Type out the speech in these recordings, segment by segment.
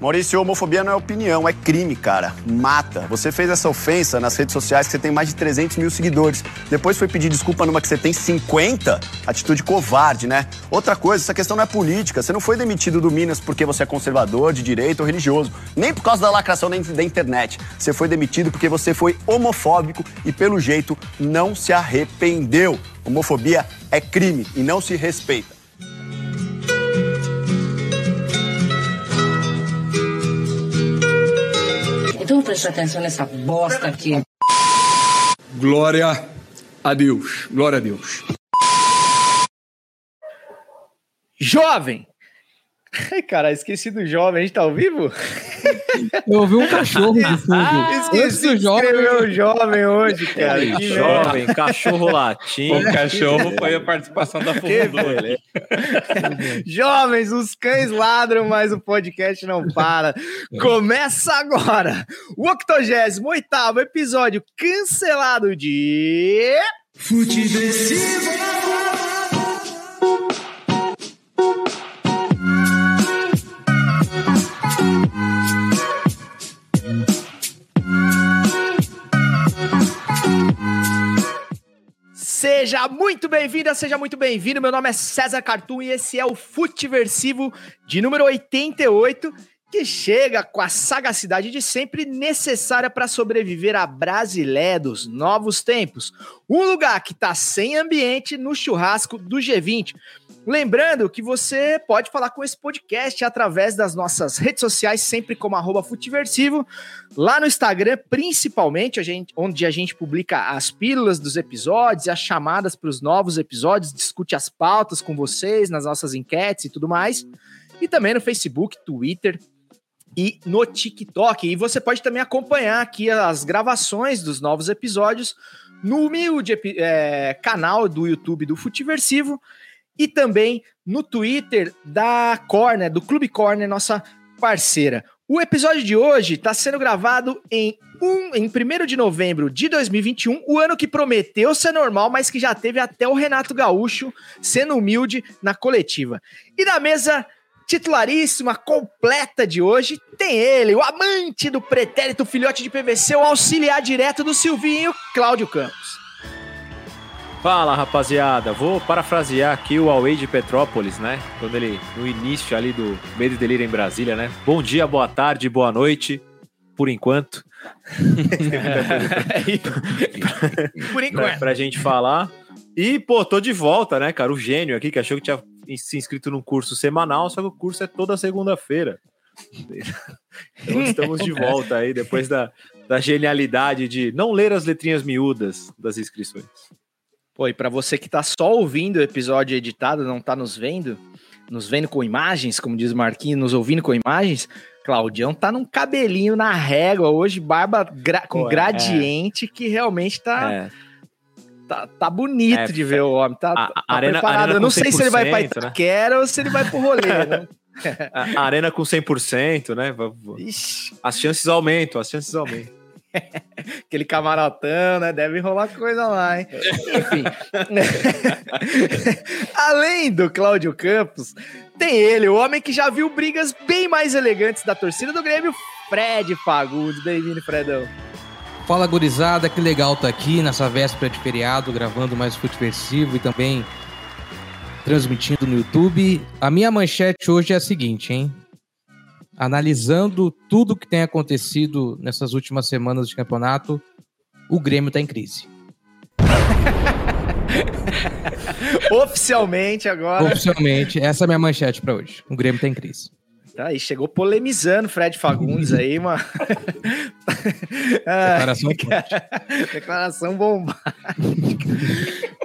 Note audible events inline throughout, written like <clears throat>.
Maurício, homofobia não é opinião, é crime, cara. Mata. Você fez essa ofensa nas redes sociais que você tem mais de 300 mil seguidores. Depois foi pedir desculpa numa que você tem 50? Atitude covarde, né? Outra coisa, essa questão não é política. Você não foi demitido do Minas porque você é conservador, de direito ou religioso. Nem por causa da lacração da internet. Você foi demitido porque você foi homofóbico e, pelo jeito, não se arrependeu. Homofobia é crime e não se respeita. Então preste atenção nessa bosta aqui. Glória a Deus. Glória a Deus. Jovem! Ai, cara, esqueci do jovem. A gente tá ao vivo? Eu ouvi um cachorro de fundo. Ah, esqueci do jovem. o jovem hoje, cara. Que jovem, cachorro latindo. O cachorro foi a participação da Fufudolha. Jovens, os cães ladram, mas o podcast não para. Começa agora o 88 episódio cancelado de. Futeversivo! Seja muito bem-vinda, seja muito bem-vindo. Meu nome é César Cartoon e esse é o Futeversivo de número 88, que chega com a sagacidade de sempre necessária para sobreviver a Brasilé dos novos tempos. Um lugar que está sem ambiente no churrasco do G20. Lembrando que você pode falar com esse podcast através das nossas redes sociais, sempre como arroba Futiversivo, lá no Instagram, principalmente, a gente, onde a gente publica as pílulas dos episódios, as chamadas para os novos episódios, discute as pautas com vocês nas nossas enquetes e tudo mais. E também no Facebook, Twitter e no TikTok. E você pode também acompanhar aqui as gravações dos novos episódios no humilde é, canal do YouTube do Futiversivo e também no Twitter da Corner, do Clube Corner, nossa parceira. O episódio de hoje está sendo gravado em, um, em 1 de novembro de 2021, o ano que prometeu ser normal, mas que já teve até o Renato Gaúcho sendo humilde na coletiva. E na mesa titularíssima, completa de hoje, tem ele, o amante do pretérito filhote de PVC, o auxiliar direto do Silvinho, Cláudio Campos. Fala rapaziada, vou parafrasear aqui o Away de Petrópolis, né? Quando ele, no início ali do Medo e Delírio em Brasília, né? Bom dia, boa tarde, boa noite, por enquanto. <laughs> por enquanto. pra, pra gente falar. E, pô, tô de volta, né, cara? O gênio aqui que achou que tinha se inscrito num curso semanal, só que o curso é toda segunda-feira. <laughs> Então estamos de volta aí, depois da, da genialidade de não ler as letrinhas miúdas das inscrições. Pô, e para você que tá só ouvindo o episódio editado, não tá nos vendo, nos vendo com imagens, como diz o Marquinhos, nos ouvindo com imagens, Claudião tá num cabelinho na régua hoje, barba gra com Pô, é. gradiente, é. que realmente tá. É. Tá, tá bonito é, de ver o homem. Tá, a, tá arena, preparado. Eu não sei se ele vai pra né? Itaquera né? ou se ele vai pro rolê, né? <laughs> a arena com 100%, né? Ixi. As chances aumentam, as chances aumentam. <laughs> Aquele camarotão, né? Deve rolar coisa lá, hein? Enfim. <laughs> Além do Cláudio Campos, tem ele, o homem que já viu brigas bem mais elegantes da torcida do Grêmio, Fred Fagundes. Bem-vindo, Fredão. Fala, gurizada. Que legal tá aqui nessa véspera de feriado, gravando mais Futeversivo e também transmitindo no YouTube. A minha manchete hoje é a seguinte, hein? Analisando tudo que tem acontecido nessas últimas semanas de campeonato, o Grêmio está em crise. <laughs> Oficialmente agora. Oficialmente, essa é a minha manchete para hoje. O Grêmio está em crise. Tá aí, chegou polemizando Fred Fagundes aí, mano. <laughs> Declaração <laughs> Declaração bombástica.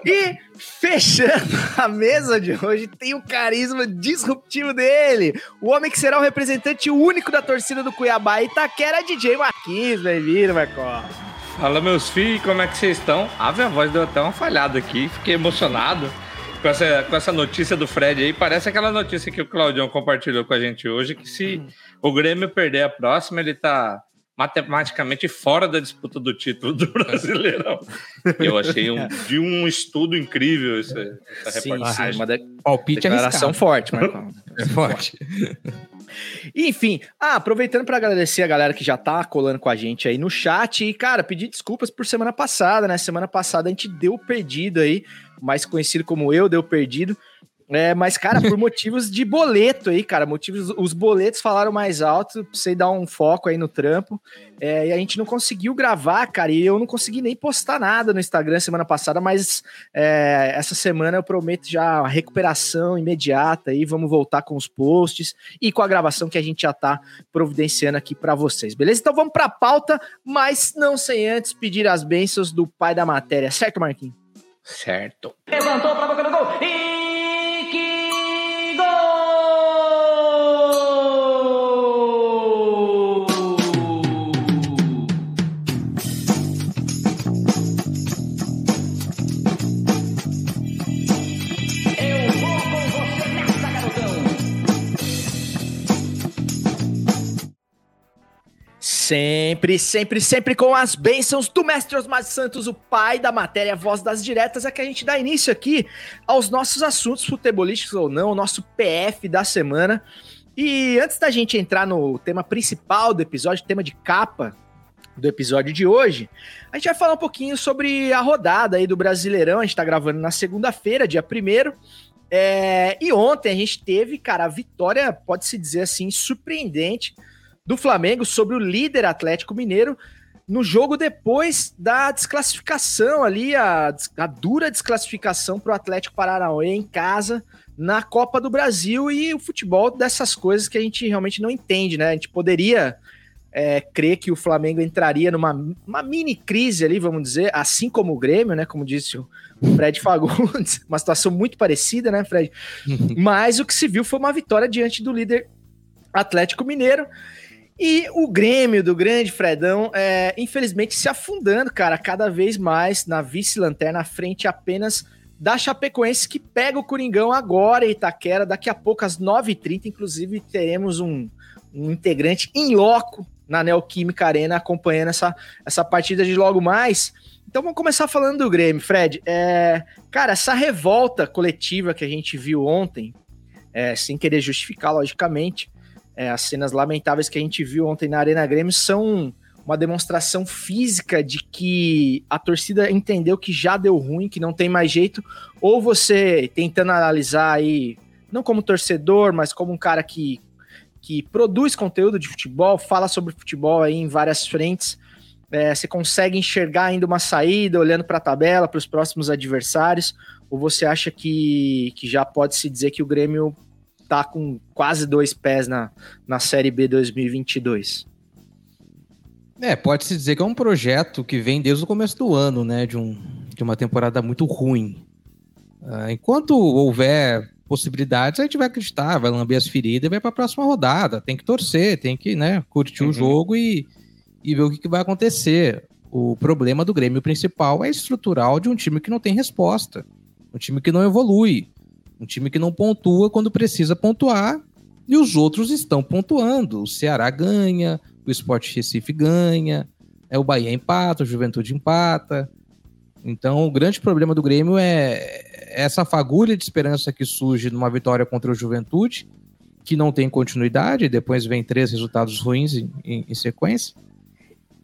E fechando a mesa de hoje, tem o carisma disruptivo dele. O homem que será o representante único da torcida do Cuiabá Itaquera, DJ Marquinhos. Bem-vindo, Marcó. Fala, meus filhos, como é que vocês estão? A minha voz deu até uma falhada aqui, fiquei emocionado com essa, com essa notícia do Fred aí. Parece aquela notícia que o Claudião compartilhou com a gente hoje, que se o Grêmio perder a próxima, ele tá matematicamente fora da disputa do título do <laughs> Brasileirão. Eu achei um, <laughs> de um estudo incrível essa, essa Sim, reportagem. sim, uma de- Palpite declaração arriscado. forte, Marcão. É forte. <laughs> Enfim, ah, aproveitando para agradecer a galera que já tá colando com a gente aí no chat e, cara, pedir desculpas por semana passada, né? Semana passada a gente deu perdido aí, mais conhecido como eu, deu perdido. É, mas, cara, por <laughs> motivos de boleto aí, cara, motivos, os boletos falaram mais alto, precisei dar um foco aí no trampo, é, e a gente não conseguiu gravar, cara, e eu não consegui nem postar nada no Instagram semana passada, mas é, essa semana eu prometo já a recuperação imediata aí, vamos voltar com os posts e com a gravação que a gente já tá providenciando aqui para vocês, beleza? Então vamos pra pauta, mas não sem antes pedir as bênçãos do pai da matéria, certo, Marquinhos? Certo. Levantou pra boca do gol. E Sempre, sempre, sempre com as bênçãos do Mestre Osmar Santos, o pai da matéria, voz das diretas, é que a gente dá início aqui aos nossos assuntos futebolísticos ou não, o nosso PF da semana. E antes da gente entrar no tema principal do episódio, tema de capa do episódio de hoje, a gente vai falar um pouquinho sobre a rodada aí do Brasileirão. A gente tá gravando na segunda-feira, dia 1 é, e ontem a gente teve, cara, a vitória, pode-se dizer assim, surpreendente do Flamengo sobre o líder Atlético Mineiro no jogo depois da desclassificação ali, a, a dura desclassificação para o Atlético Paranaense em casa na Copa do Brasil e o futebol dessas coisas que a gente realmente não entende, né? A gente poderia é, crer que o Flamengo entraria numa uma mini crise ali, vamos dizer, assim como o Grêmio, né? Como disse o Fred <laughs> Fagundes, uma situação muito parecida, né, Fred? <laughs> Mas o que se viu foi uma vitória diante do líder Atlético Mineiro. E o Grêmio do grande Fredão, é, infelizmente, se afundando, cara, cada vez mais na vice-lanterna, à frente apenas da Chapecoense, que pega o Coringão agora em Itaquera. Daqui a pouco, às 9h30, inclusive, teremos um, um integrante em loco na Neoquímica Arena acompanhando essa, essa partida de logo mais. Então vamos começar falando do Grêmio, Fred. É, cara, essa revolta coletiva que a gente viu ontem, é, sem querer justificar, logicamente, é, as cenas lamentáveis que a gente viu ontem na Arena Grêmio são uma demonstração física de que a torcida entendeu que já deu ruim, que não tem mais jeito, ou você tentando analisar aí, não como torcedor, mas como um cara que, que produz conteúdo de futebol, fala sobre futebol aí em várias frentes, é, você consegue enxergar ainda uma saída olhando para a tabela, para os próximos adversários, ou você acha que, que já pode se dizer que o Grêmio tá com quase dois pés na, na Série B 2022. É, pode-se dizer que é um projeto que vem desde o começo do ano, né? De, um, de uma temporada muito ruim. Ah, enquanto houver possibilidades, a gente vai acreditar, vai lamber as feridas e vai para a próxima rodada. Tem que torcer, tem que né, curtir Uhum. o jogo e, e ver o que, que vai acontecer. O problema do Grêmio principal é estrutural de um time que não tem resposta, um time que não evolui, um time que não pontua quando precisa pontuar e os outros estão pontuando. O Ceará ganha, o Sport Recife ganha, é o Bahia empata, o Juventude empata. Então, o grande problema do Grêmio é essa fagulha de esperança que surge numa vitória contra o Juventude, que não tem continuidade, depois vem três resultados ruins em, em- em sequência.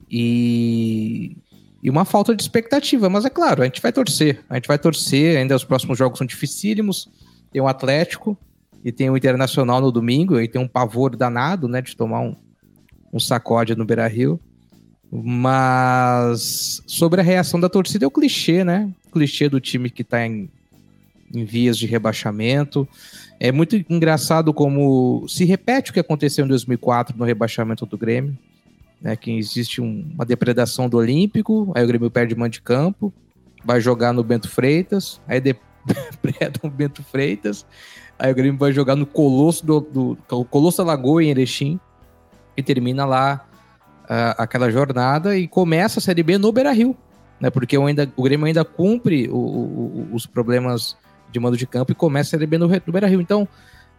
E, e uma falta de expectativa. Mas é claro, a gente vai torcer. A gente vai torcer, ainda os próximos jogos são dificílimos. Tem o Atlético e tem o Internacional no domingo, e tem um pavor danado, né, de tomar um, um sacode no Beira-Rio. Mas sobre a reação da torcida é o clichê, né? O clichê do time que tá em, em vias de rebaixamento. É muito engraçado como se repete o que aconteceu em 2004 no rebaixamento do Grêmio, né? Que existe um- uma depredação do Olímpico, aí o Grêmio perde mão de campo, vai jogar no Bento Freitas, aí depredam <laughs> o Bento Freitas, aí o Grêmio vai jogar no Colosso do, do Colosso da Lagoa em Erechim e termina lá ah, aquela jornada e começa a Série B no Beira-Rio, né? Porque o, ainda, o Grêmio ainda cumpre o- o- os problemas de mando de campo e começa a Série B no, no Beira-Rio. Então,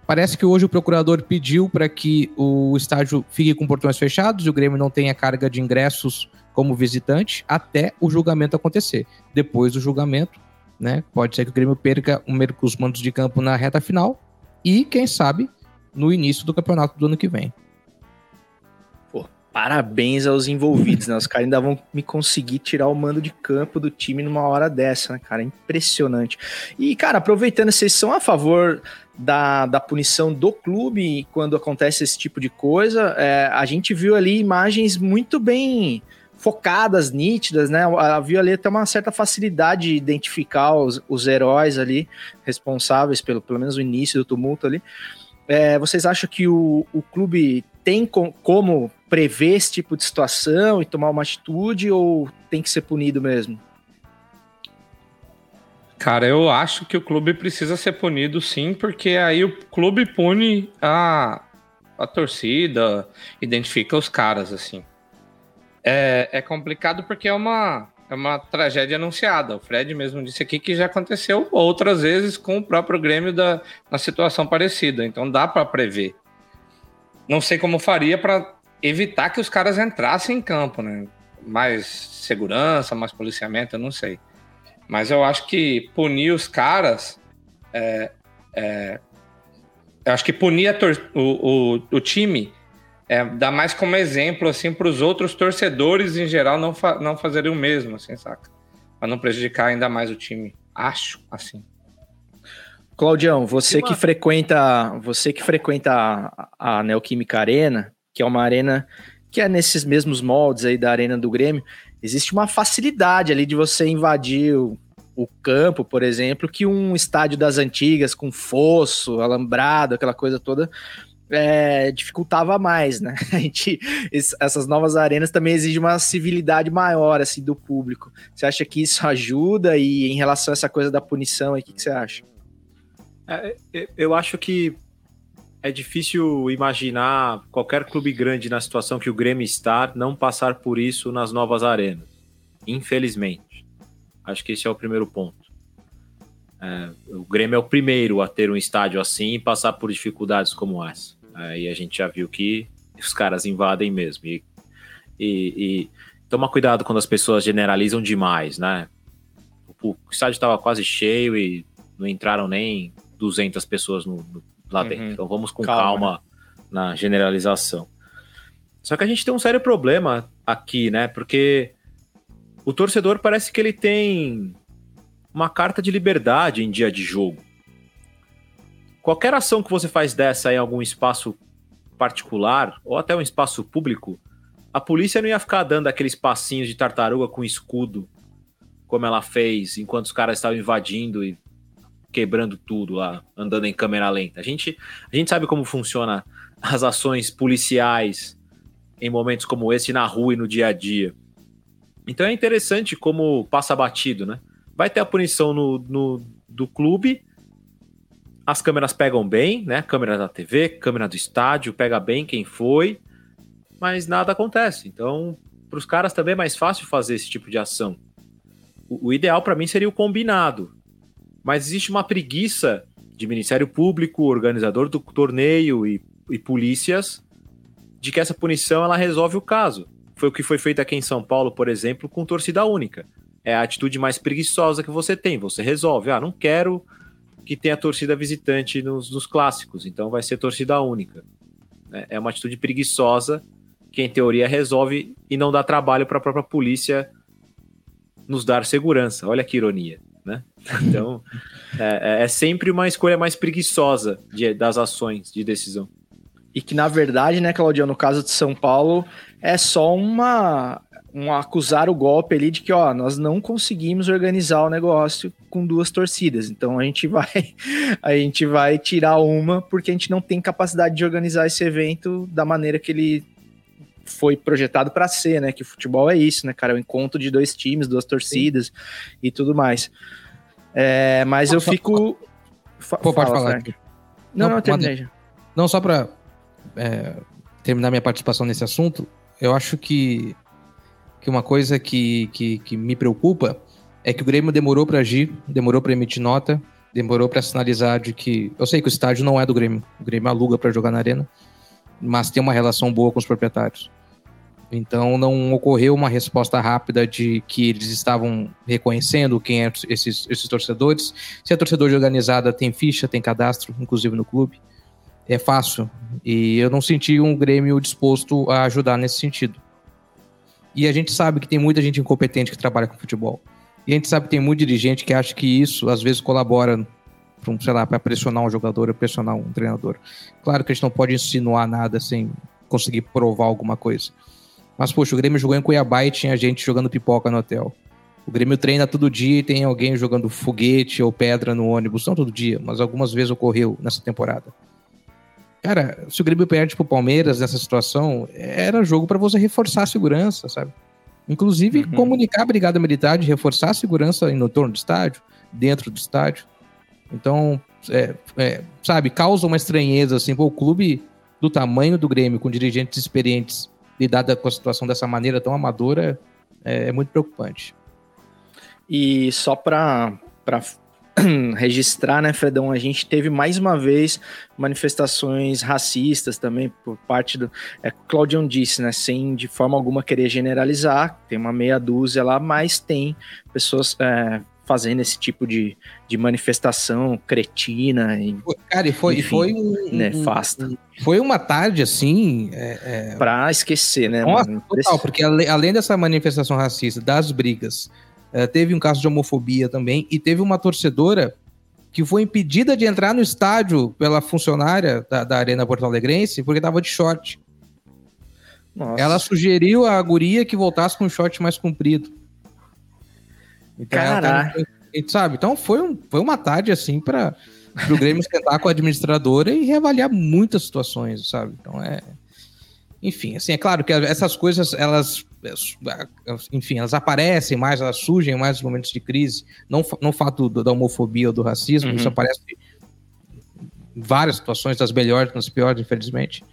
Parece que hoje o procurador pediu para que o estádio fique com portões fechados e o Grêmio não tenha carga de ingressos como visitante até o julgamento acontecer. Depois do julgamento, né, pode ser que o Grêmio perca os mandos de campo na reta final e, quem sabe, no início do campeonato do ano que vem. Pô, parabéns aos envolvidos, né? Os caras ainda vão me conseguir tirar o mando de campo do time numa hora dessa, né, cara? Impressionante. E, cara, aproveitando, vocês são a favor da, da punição do clube quando acontece esse tipo de coisa. É, a gente viu ali imagens muito bem focadas, nítidas, né? Havia ali até uma certa facilidade de identificar os, os heróis ali, responsáveis pelo, pelo menos o início do tumulto ali. É, vocês acham que o, o clube tem com, como prever esse tipo de situação e tomar uma atitude ou tem que ser punido mesmo? Cara, eu acho que o clube precisa ser punido sim, porque aí o clube pune a, a torcida, identifica os caras, assim. É, é complicado porque é uma, é uma tragédia anunciada. O Fred mesmo disse aqui que já aconteceu outras vezes com o próprio Grêmio da, na situação parecida, então dá para prever. Não sei como faria para evitar que os caras entrassem em campo, né? Mais segurança, mais policiamento, eu não sei. Mas eu acho que punir os caras. É, é, eu acho que punir o, o, o, time é, dá mais como exemplo assim para os outros torcedores em geral não, fa não fazerem o mesmo, assim, saca? Para não prejudicar ainda mais o time. Acho assim. Claudião, você que frequenta, você que frequenta a, a Neoquímica Arena, que é uma arena que é nesses mesmos moldes aí da Arena do Grêmio, existe uma facilidade ali de você invadir o, o campo, por exemplo, que um estádio das antigas, com fosso, alambrado, aquela coisa toda, é, dificultava mais, né? <laughs> A gente, essas novas arenas também exigem uma civilidade maior, assim, do público. Você acha que isso ajuda? E em relação a essa coisa da punição, o que, que você acha? É, é, eu acho que é difícil imaginar qualquer clube grande na situação que o Grêmio está não passar por isso nas novas arenas. Infelizmente. Acho que esse é o primeiro ponto. É, o Grêmio é o primeiro a ter um estádio assim e passar por dificuldades como essa. Aí a gente já viu que os caras invadem mesmo. E, e, e toma cuidado quando as pessoas generalizam demais, né? O, o estádio estava quase cheio e não entraram nem 200 pessoas no, no lá uhum. dentro. Então vamos com calma, calma né? na generalização. Só que a gente tem um sério problema aqui, né? Porque o torcedor parece que ele tem uma carta de liberdade em dia de jogo. Qualquer ação que você faz dessa em algum espaço particular ou até um espaço público, a polícia não ia ficar dando aqueles passinhos de tartaruga com escudo, como ela fez enquanto os caras estavam invadindo e quebrando tudo lá, andando em câmera lenta. A gente, a gente sabe como funciona as ações policiais em momentos como esse na rua e no dia a dia. Então é interessante como passa batido, né? Vai ter a punição no, no do clube, as câmeras pegam bem, né? Câmera da TV, câmera do estádio, pega bem quem foi, mas nada acontece. Então, para os caras também é mais fácil fazer esse tipo de ação. O, o ideal para mim seria o combinado mas existe uma preguiça de Ministério Público, organizador do torneio e, e polícias de que essa punição ela resolve o caso. Foi o que foi feito aqui em São Paulo, por exemplo, com torcida única. É a atitude mais preguiçosa que você tem. Você resolve, ah, não quero que tenha torcida visitante nos, nos clássicos, então vai ser torcida única. É, é uma atitude preguiçosa que, em teoria, resolve e não dá trabalho para a própria polícia nos dar segurança. Olha que ironia né? Então, <laughs> é, é, é, sempre uma escolha mais preguiçosa de, das ações de decisão. E que, na verdade, né, Claudio, no caso de São Paulo, é só uma, um acusar o golpe ali de que, ó, nós não conseguimos organizar o negócio com duas torcidas. Então a gente <laughs> vai a gente vai tirar uma porque a gente não tem capacidade de organizar esse evento da maneira que ele foi projetado para ser, né? Que futebol é isso, né, cara? É o encontro de dois times, duas torcidas Sim. e tudo mais. É, mas eu fico. Pô, pode Fala, falar. Não, não, terminei já. Não, só para é, terminar minha participação nesse assunto, eu acho que, que uma coisa que, que, que me preocupa é que o Grêmio demorou para agir, demorou para emitir nota, demorou para sinalizar de que. Eu sei que o estádio não é do Grêmio, o Grêmio aluga para jogar na arena, mas tem uma relação boa com os proprietários. Então não ocorreu uma resposta rápida de que eles estavam reconhecendo quem é esses, esses torcedores. Se a torcedor de organizada tem ficha, tem cadastro, inclusive no clube, é fácil. E eu não senti um Grêmio disposto a ajudar nesse sentido. E a gente sabe que tem muita gente incompetente que trabalha com futebol. E a gente sabe que tem muito dirigente que acha que isso às vezes colabora para, pressionar um jogador, pressionar um treinador. Claro que a gente não pode insinuar nada sem conseguir provar alguma coisa. Mas, poxa, o Grêmio jogou em Cuiabá e tinha gente jogando pipoca no hotel. O Grêmio treina todo dia e tem alguém jogando foguete ou pedra no ônibus. Não todo dia, mas algumas vezes ocorreu nessa temporada. Cara, se o Grêmio perde pro Palmeiras nessa situação, era jogo para você reforçar a segurança, sabe? Inclusive, uhum. comunicar a Brigada Militar de reforçar a segurança no torno do estádio, dentro do estádio. Então, é, é, sabe, causa uma estranheza, assim, pô, o clube do tamanho do Grêmio, com dirigentes experientes, lidada com a situação dessa maneira tão amadora é, é muito preocupante. E só para <clears throat> registrar, né, Fredão, a gente teve mais uma vez manifestações racistas também por parte do. É, Claudion disse, né, sem de forma alguma querer generalizar, tem uma meia dúzia lá, mas tem pessoas é, fazendo esse tipo de, de manifestação cretina. E, Cara, e foi, enfim, foi um, nefasta. Um, foi uma tarde assim. É, é... Pra esquecer, né? Nossa, total, porque além dessa manifestação racista, das brigas, é, teve um caso de homofobia também, e teve uma torcedora que foi impedida de entrar no estádio pela funcionária da, da Arena Porto Alegrense porque tava de short. Nossa. Ela sugeriu à guria que voltasse com um short mais comprido. Então, Caraca. sabe? Então foi, um, foi uma tarde assim para o Grêmio sentar com a administradora e reavaliar muitas situações, sabe? Então é. Enfim, assim, é claro que essas coisas, elas, enfim, elas aparecem mais, elas surgem mais nos momentos de crise. Não, não o fato da homofobia ou do racismo, uhum. isso aparece em várias situações, das melhores, das piores, infelizmente.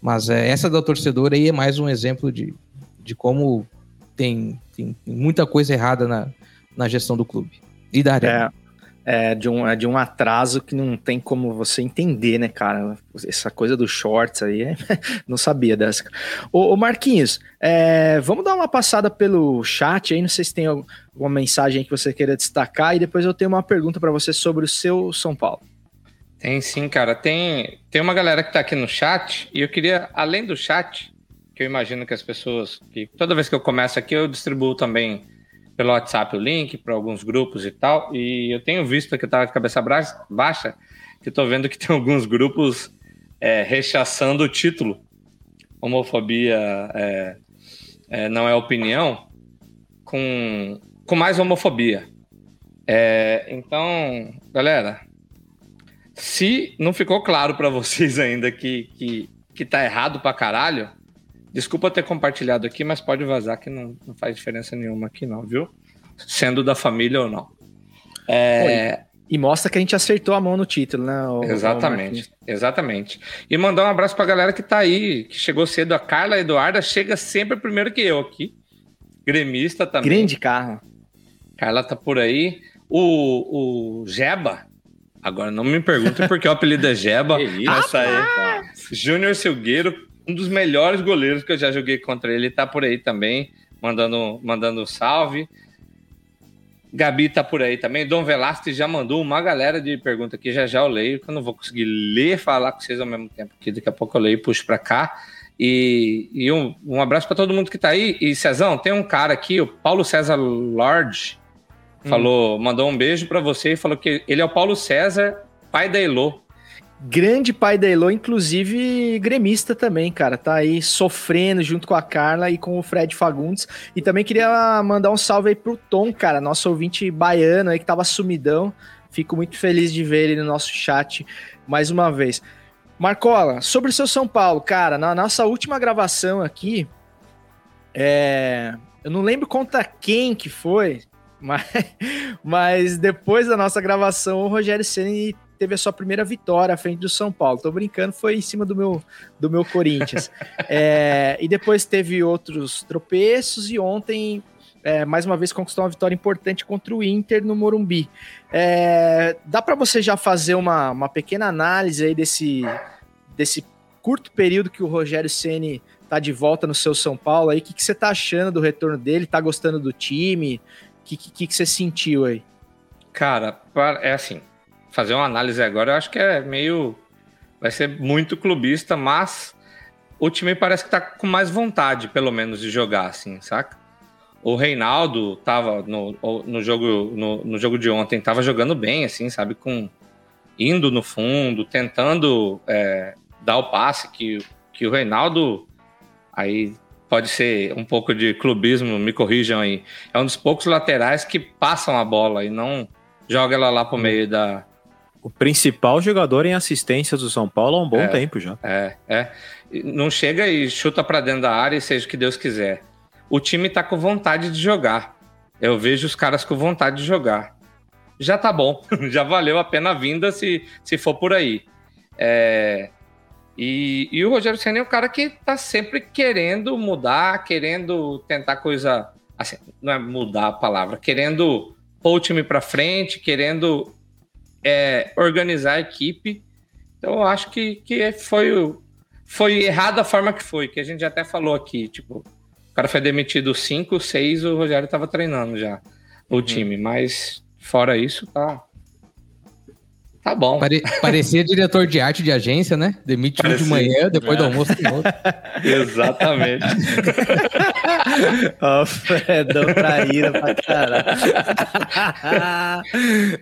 Mas é, essa da torcedora aí é mais um exemplo de, de como tem, tem muita coisa errada na, na gestão do clube e da arena. É, é, de um, é de um atraso que não tem como você entender, né, cara? Essa coisa dos shorts aí, é, <laughs> não sabia dessa. Ô, ô Marquinhos, é, vamos dar uma passada pelo chat aí, não sei se tem alguma mensagem que você queira destacar, e depois eu tenho uma pergunta para você sobre o seu São Paulo. Tem sim, cara. Tem, tem uma galera que tá aqui no chat, e eu queria, além do chat, que eu imagino que as pessoas, que toda vez que eu começo aqui, eu distribuo também pelo WhatsApp o link para alguns grupos e tal. E eu tenho visto que eu tava de cabeça baixa, que estou vendo que tem alguns grupos é, rechaçando o título. Homofobia é, é, não é opinião, com, com mais homofobia. É, então, galera, se não ficou claro para <laughs> vocês ainda que, que, que tá errado pra caralho, Desculpa ter compartilhado aqui, mas pode vazar que não, não faz diferença nenhuma aqui, não, viu? Sendo da família ou não. É... E mostra que a gente acertou a mão no título, né? O, exatamente, o exatamente. E mandar um abraço pra galera que tá aí, que chegou cedo. A Carla Eduarda chega sempre primeiro que eu aqui. Gremista também. Grande carro. Carla tá por aí. O, o Jeba, agora não me perguntem porque o apelido é Jeba. <laughs> Essa aí. Júnior Silgueiro, um dos melhores goleiros que eu já joguei contra ele, tá por aí também, mandando, mandando salve. Gabi tá por aí também. Dom Velasquez já mandou uma galera de pergunta aqui, já já eu leio, que eu não vou conseguir ler e falar com vocês ao mesmo tempo, que daqui a pouco eu leio e puxo para cá. E, e um, um, abraço para todo mundo que tá aí. E Cezão, tem um cara aqui, o Paulo César Lorde, falou, hum. mandou um beijo para você e falou que ele é o Paulo César, pai da Elô. Grande pai da Elo, inclusive gremista também, cara. Tá aí sofrendo junto com a Carla e com o Fred Fagundes. E também queria mandar um salve aí pro Tom, cara, nosso ouvinte baiano aí que tava sumidão. Fico muito feliz de ver ele no nosso chat mais uma vez. Marcola, sobre o seu São Paulo, cara, na nossa última gravação aqui, é... eu não lembro contra quem que foi, <laughs> mas, mas depois da nossa gravação, o Rogério Ceni teve a sua primeira vitória à frente do São Paulo. Tô brincando, foi em cima do meu, do meu Corinthians. <laughs> é, e depois teve outros tropeços e ontem é, mais uma vez conquistou uma vitória importante contra o Inter no Morumbi. É, dá para você já fazer uma, uma pequena análise aí desse, desse curto período que o Rogério Ceni tá de volta no seu São Paulo aí? O que, que você tá achando do retorno dele? Tá gostando do time? O que, que, que você sentiu aí? Cara, é assim, fazer uma análise agora eu acho que é meio. Vai ser muito clubista, mas o time parece que tá com mais vontade, pelo menos, de jogar, assim, saca? O Reinaldo tava no, no, jogo, no, no jogo de ontem, tava jogando bem, assim, sabe? Com indo no fundo, tentando é, dar o passe que, que o Reinaldo aí pode ser um pouco de clubismo, me corrijam aí. É um dos poucos laterais que passam a bola e não joga ela lá pro meio da. O principal jogador em assistência do São Paulo há um bom é, tempo já. É, é. Não chega e chuta para dentro da área e seja o que Deus quiser. O time tá com vontade de jogar. Eu vejo os caras com vontade de jogar. Já tá bom, <laughs> já valeu a pena a vinda se, se for por aí. É, e, e, o Rogério Senna é um cara que tá sempre querendo mudar, querendo tentar coisa. Assim, não é mudar a palavra, querendo pôr o time para frente, querendo é, organizar a equipe. Então eu acho que, que foi, foi errado a forma que foi, que a gente até falou aqui. Tipo, o cara foi demitido 5, 6, o Rogério estava treinando já o uhum. time, mas fora isso, tá, Tá bom. Pare, parecia diretor de arte de agência, né? Demite um de manhã, depois é. do almoço. <laughs> Exatamente. <laughs> Ó, oh, Fredão traíra pra caralho. <laughs>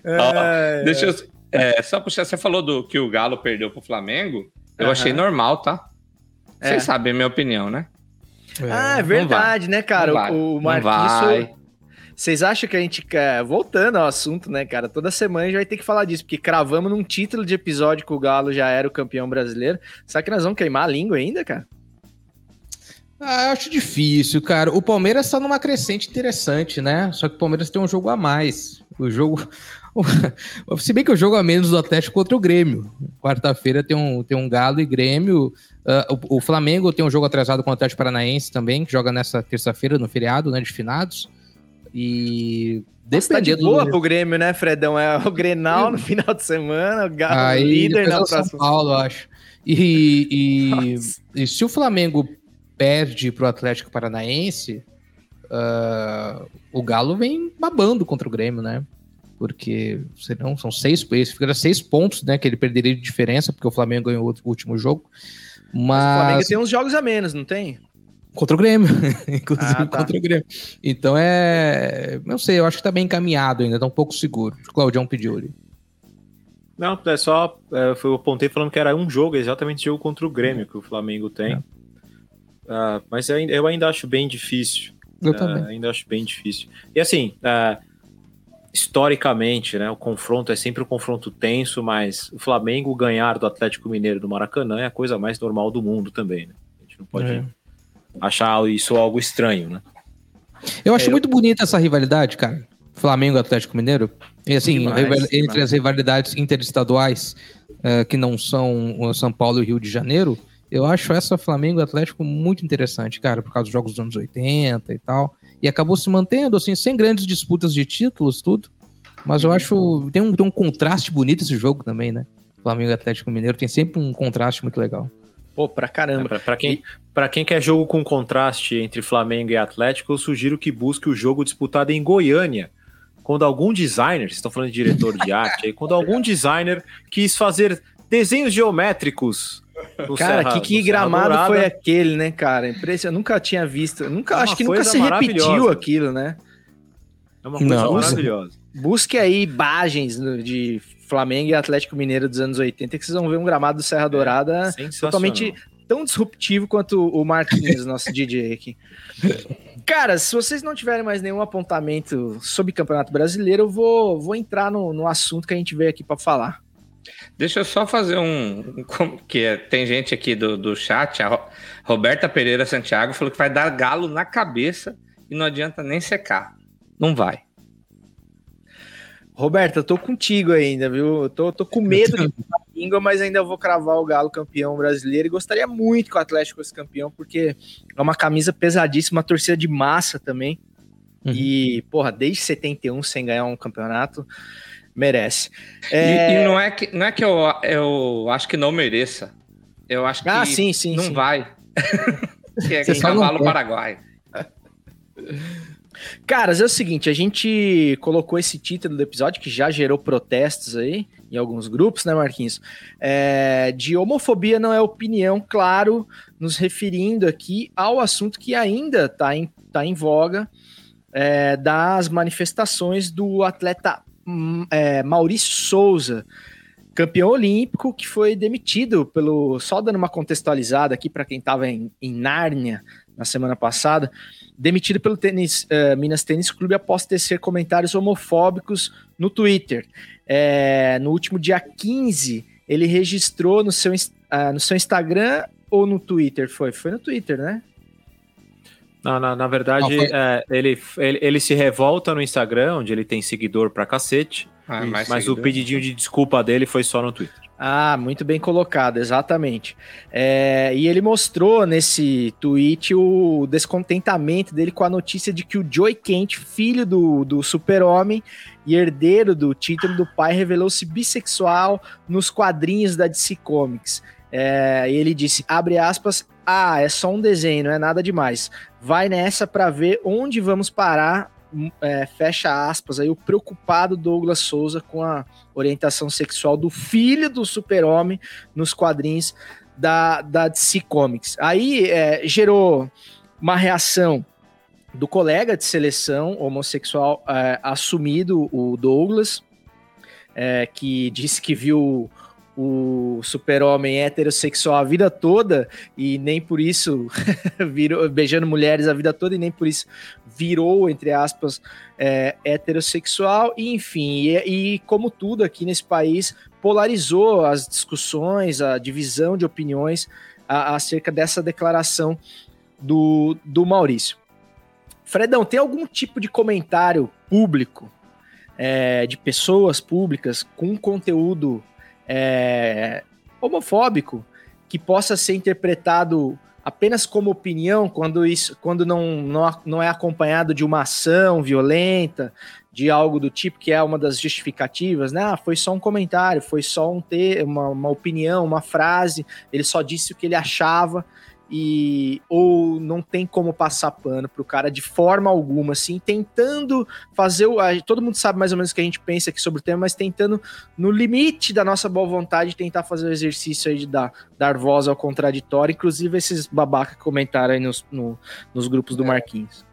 oh, deixa eu. É, só puxar, você falou do que o Galo perdeu pro Flamengo. Eu achei normal, tá? Vocês é. sabem a minha opinião, né? Ah, é verdade, né, cara? O Marquinhos vocês acham que a gente. Voltando ao assunto, né, cara? Toda semana a gente vai ter que falar disso, porque cravamos num título de episódio que o Galo já era o campeão brasileiro. Será que nós vamos queimar a língua ainda, cara? Ah, eu acho difícil, cara. O Palmeiras tá numa crescente interessante, né? Só que o Palmeiras tem um jogo a mais. O jogo. <laughs> Se bem que o jogo a menos do Atlético contra o Grêmio. Quarta-feira tem um, tem um Galo e Grêmio. Uh, o, o, Flamengo tem um jogo atrasado com o Atlético Paranaense também, que joga nessa terça-feira, no feriado, né? De finados. E Nossa, tá de boa do... pro Grêmio, né, Fredão? É o Grenal no final de semana, o Galo Aí, líder na é próxima. São Paulo, acho. E, e, <laughs> e, se o Flamengo perde pro Atlético Paranaense, uh, o Galo vem babando contra o Grêmio, né? Porque senão são seis, fica seis pontos, né? Que ele perderia de diferença, porque o Flamengo ganhou o último jogo. Mas... mas o Flamengo tem uns jogos a menos, não tem? Contra o Grêmio, <laughs> inclusive ah, tá. contra o Grêmio. Então é. Não sei, eu acho que tá bem encaminhado ainda, tá um pouco seguro. O Claudião pediu ali. Não, é só. É, eu apontei falando que era um jogo, exatamente jogo contra o Grêmio que o Flamengo tem. É. Uh, mas eu, eu, ainda acho bem difícil. Eu uh, também. Ainda acho bem difícil. E assim, uh, historicamente, né, o confronto é sempre um confronto tenso, mas o Flamengo ganhar do Atlético Mineiro do Maracanã é a coisa mais normal do mundo também. Né? A gente não pode. É achar isso algo estranho, né? Eu acho é, muito bonita essa rivalidade, cara. Flamengo e Atlético Mineiro. E assim, demais, entre demais. as rivalidades interestaduais uh, que não são São Paulo e Rio de Janeiro, eu acho essa Flamengo e Atlético muito interessante, cara, por causa dos jogos dos anos 80 e tal. E acabou se mantendo, assim, sem grandes disputas de títulos, tudo. Mas eu acho. Tem um, tem um contraste bonito esse jogo também, né? Flamengo e Atlético Mineiro tem sempre um contraste muito legal. Pô, pra caramba. É, pra, pra, quem, pra quem quer jogo com contraste entre Flamengo e Atlético, eu sugiro que busque o jogo disputado em Goiânia. Quando algum designer, vocês estão falando de diretor de arte aí, quando algum designer quis fazer desenhos geométricos. <laughs> cara, Serra, que, que gramado foi aquele, né, cara? Impressionante. Eu nunca tinha visto. Nunca, é acho que nunca se repetiu aquilo, né? É uma coisa Não, maravilhosa. Busque aí imagens de Flamengo e Atlético Mineiro dos anos 80, que vocês vão ver um gramado do Serra Dourada é, totalmente tão disruptivo quanto o Marquinhos, <laughs> nosso DJ aqui. Cara, se vocês não tiverem mais nenhum apontamento sobre Campeonato Brasileiro, eu vou, vou entrar no, no assunto que a gente veio aqui para falar. Deixa eu só fazer um. que é, tem gente aqui do, do chat, a Roberta Pereira Santiago falou que vai dar galo na cabeça e não adianta nem secar. Não vai. Roberta, eu tô contigo ainda, viu? Eu tô, tô com medo de <laughs> língua, mas ainda vou cravar o Galo campeão brasileiro e gostaria muito que o Atlético fosse campeão, porque é uma camisa pesadíssima, uma torcida de massa também. Uhum. E, porra, desde 71 sem ganhar um campeonato, merece. E, É, e não é que, não é que eu, eu acho que não mereça. Eu acho que Ah, sim, sim, não sim. vai. <laughs> que é Você cavalo paraguai. Caras, é o seguinte, a gente colocou esse título do episódio que já gerou protestos aí em alguns grupos, né, Marquinhos? É, de homofobia não é opinião, claro, nos referindo aqui ao assunto que ainda está em, tá em voga é, das manifestações do atleta é, Maurício Souza, campeão olímpico que foi demitido pelo. Só dando uma contextualizada aqui para quem estava em, em Nárnia na semana passada demitido pelo tênis, eh, Minas Tênis Clube após tecer comentários homofóbicos no Twitter. Eh, no último dia 15, ele registrou no seu, ah, no seu Instagram ou no Twitter? Foi? Foi no Twitter, né? Na, na, na verdade, Não, foi- é, ele, ele, ele se revolta no Instagram, onde ele tem seguidor pra cacete, Ah, mas o seguidor. pedidinho de desculpa dele foi só no Twitter. Ah, muito bem colocado, exatamente. É, e ele mostrou nesse tweet o descontentamento dele com a notícia de que o Joey Kent, filho do, do super-homem e herdeiro do título do pai, revelou-se bissexual nos quadrinhos da DC Comics. É, e ele disse, abre aspas, ah, é só um desenho, não é nada demais. Vai nessa pra ver onde vamos parar, hum, é, fecha aspas, aí o preocupado Douglas Souza com a orientação sexual do filho do super-homem nos quadrinhos da, da DC Comics. Aí é, gerou uma reação do colega de seleção homossexual é, assumido, o Douglas, é, que disse que viu o super-homem heterossexual a vida toda e nem por isso <laughs> virou beijando mulheres a vida toda e nem por isso virou, entre aspas, é, heterossexual, e enfim, e, e como tudo aqui nesse país, polarizou as discussões, a divisão de opiniões a- acerca dessa declaração do, do Maurício. Fredão, tem algum tipo de comentário público, é, de pessoas públicas com conteúdo é, homofóbico que possa ser interpretado apenas como opinião quando isso quando não, não, não é acompanhado de uma ação violenta, de algo do tipo que é uma das justificativas, né? Ah, foi só um comentário, foi só um ter uma, uma opinião, uma frase, ele só disse o que ele achava e ou não tem como passar pano pro cara de forma alguma, assim, tentando fazer o. a- Todo mundo sabe mais ou menos o que a gente pensa aqui sobre o tema, mas tentando, no limite da nossa boa vontade, tentar fazer o exercício aí de dar, dar voz ao contraditório, inclusive esses babaca que comentaram aí nos, no- nos grupos do Marquinhos.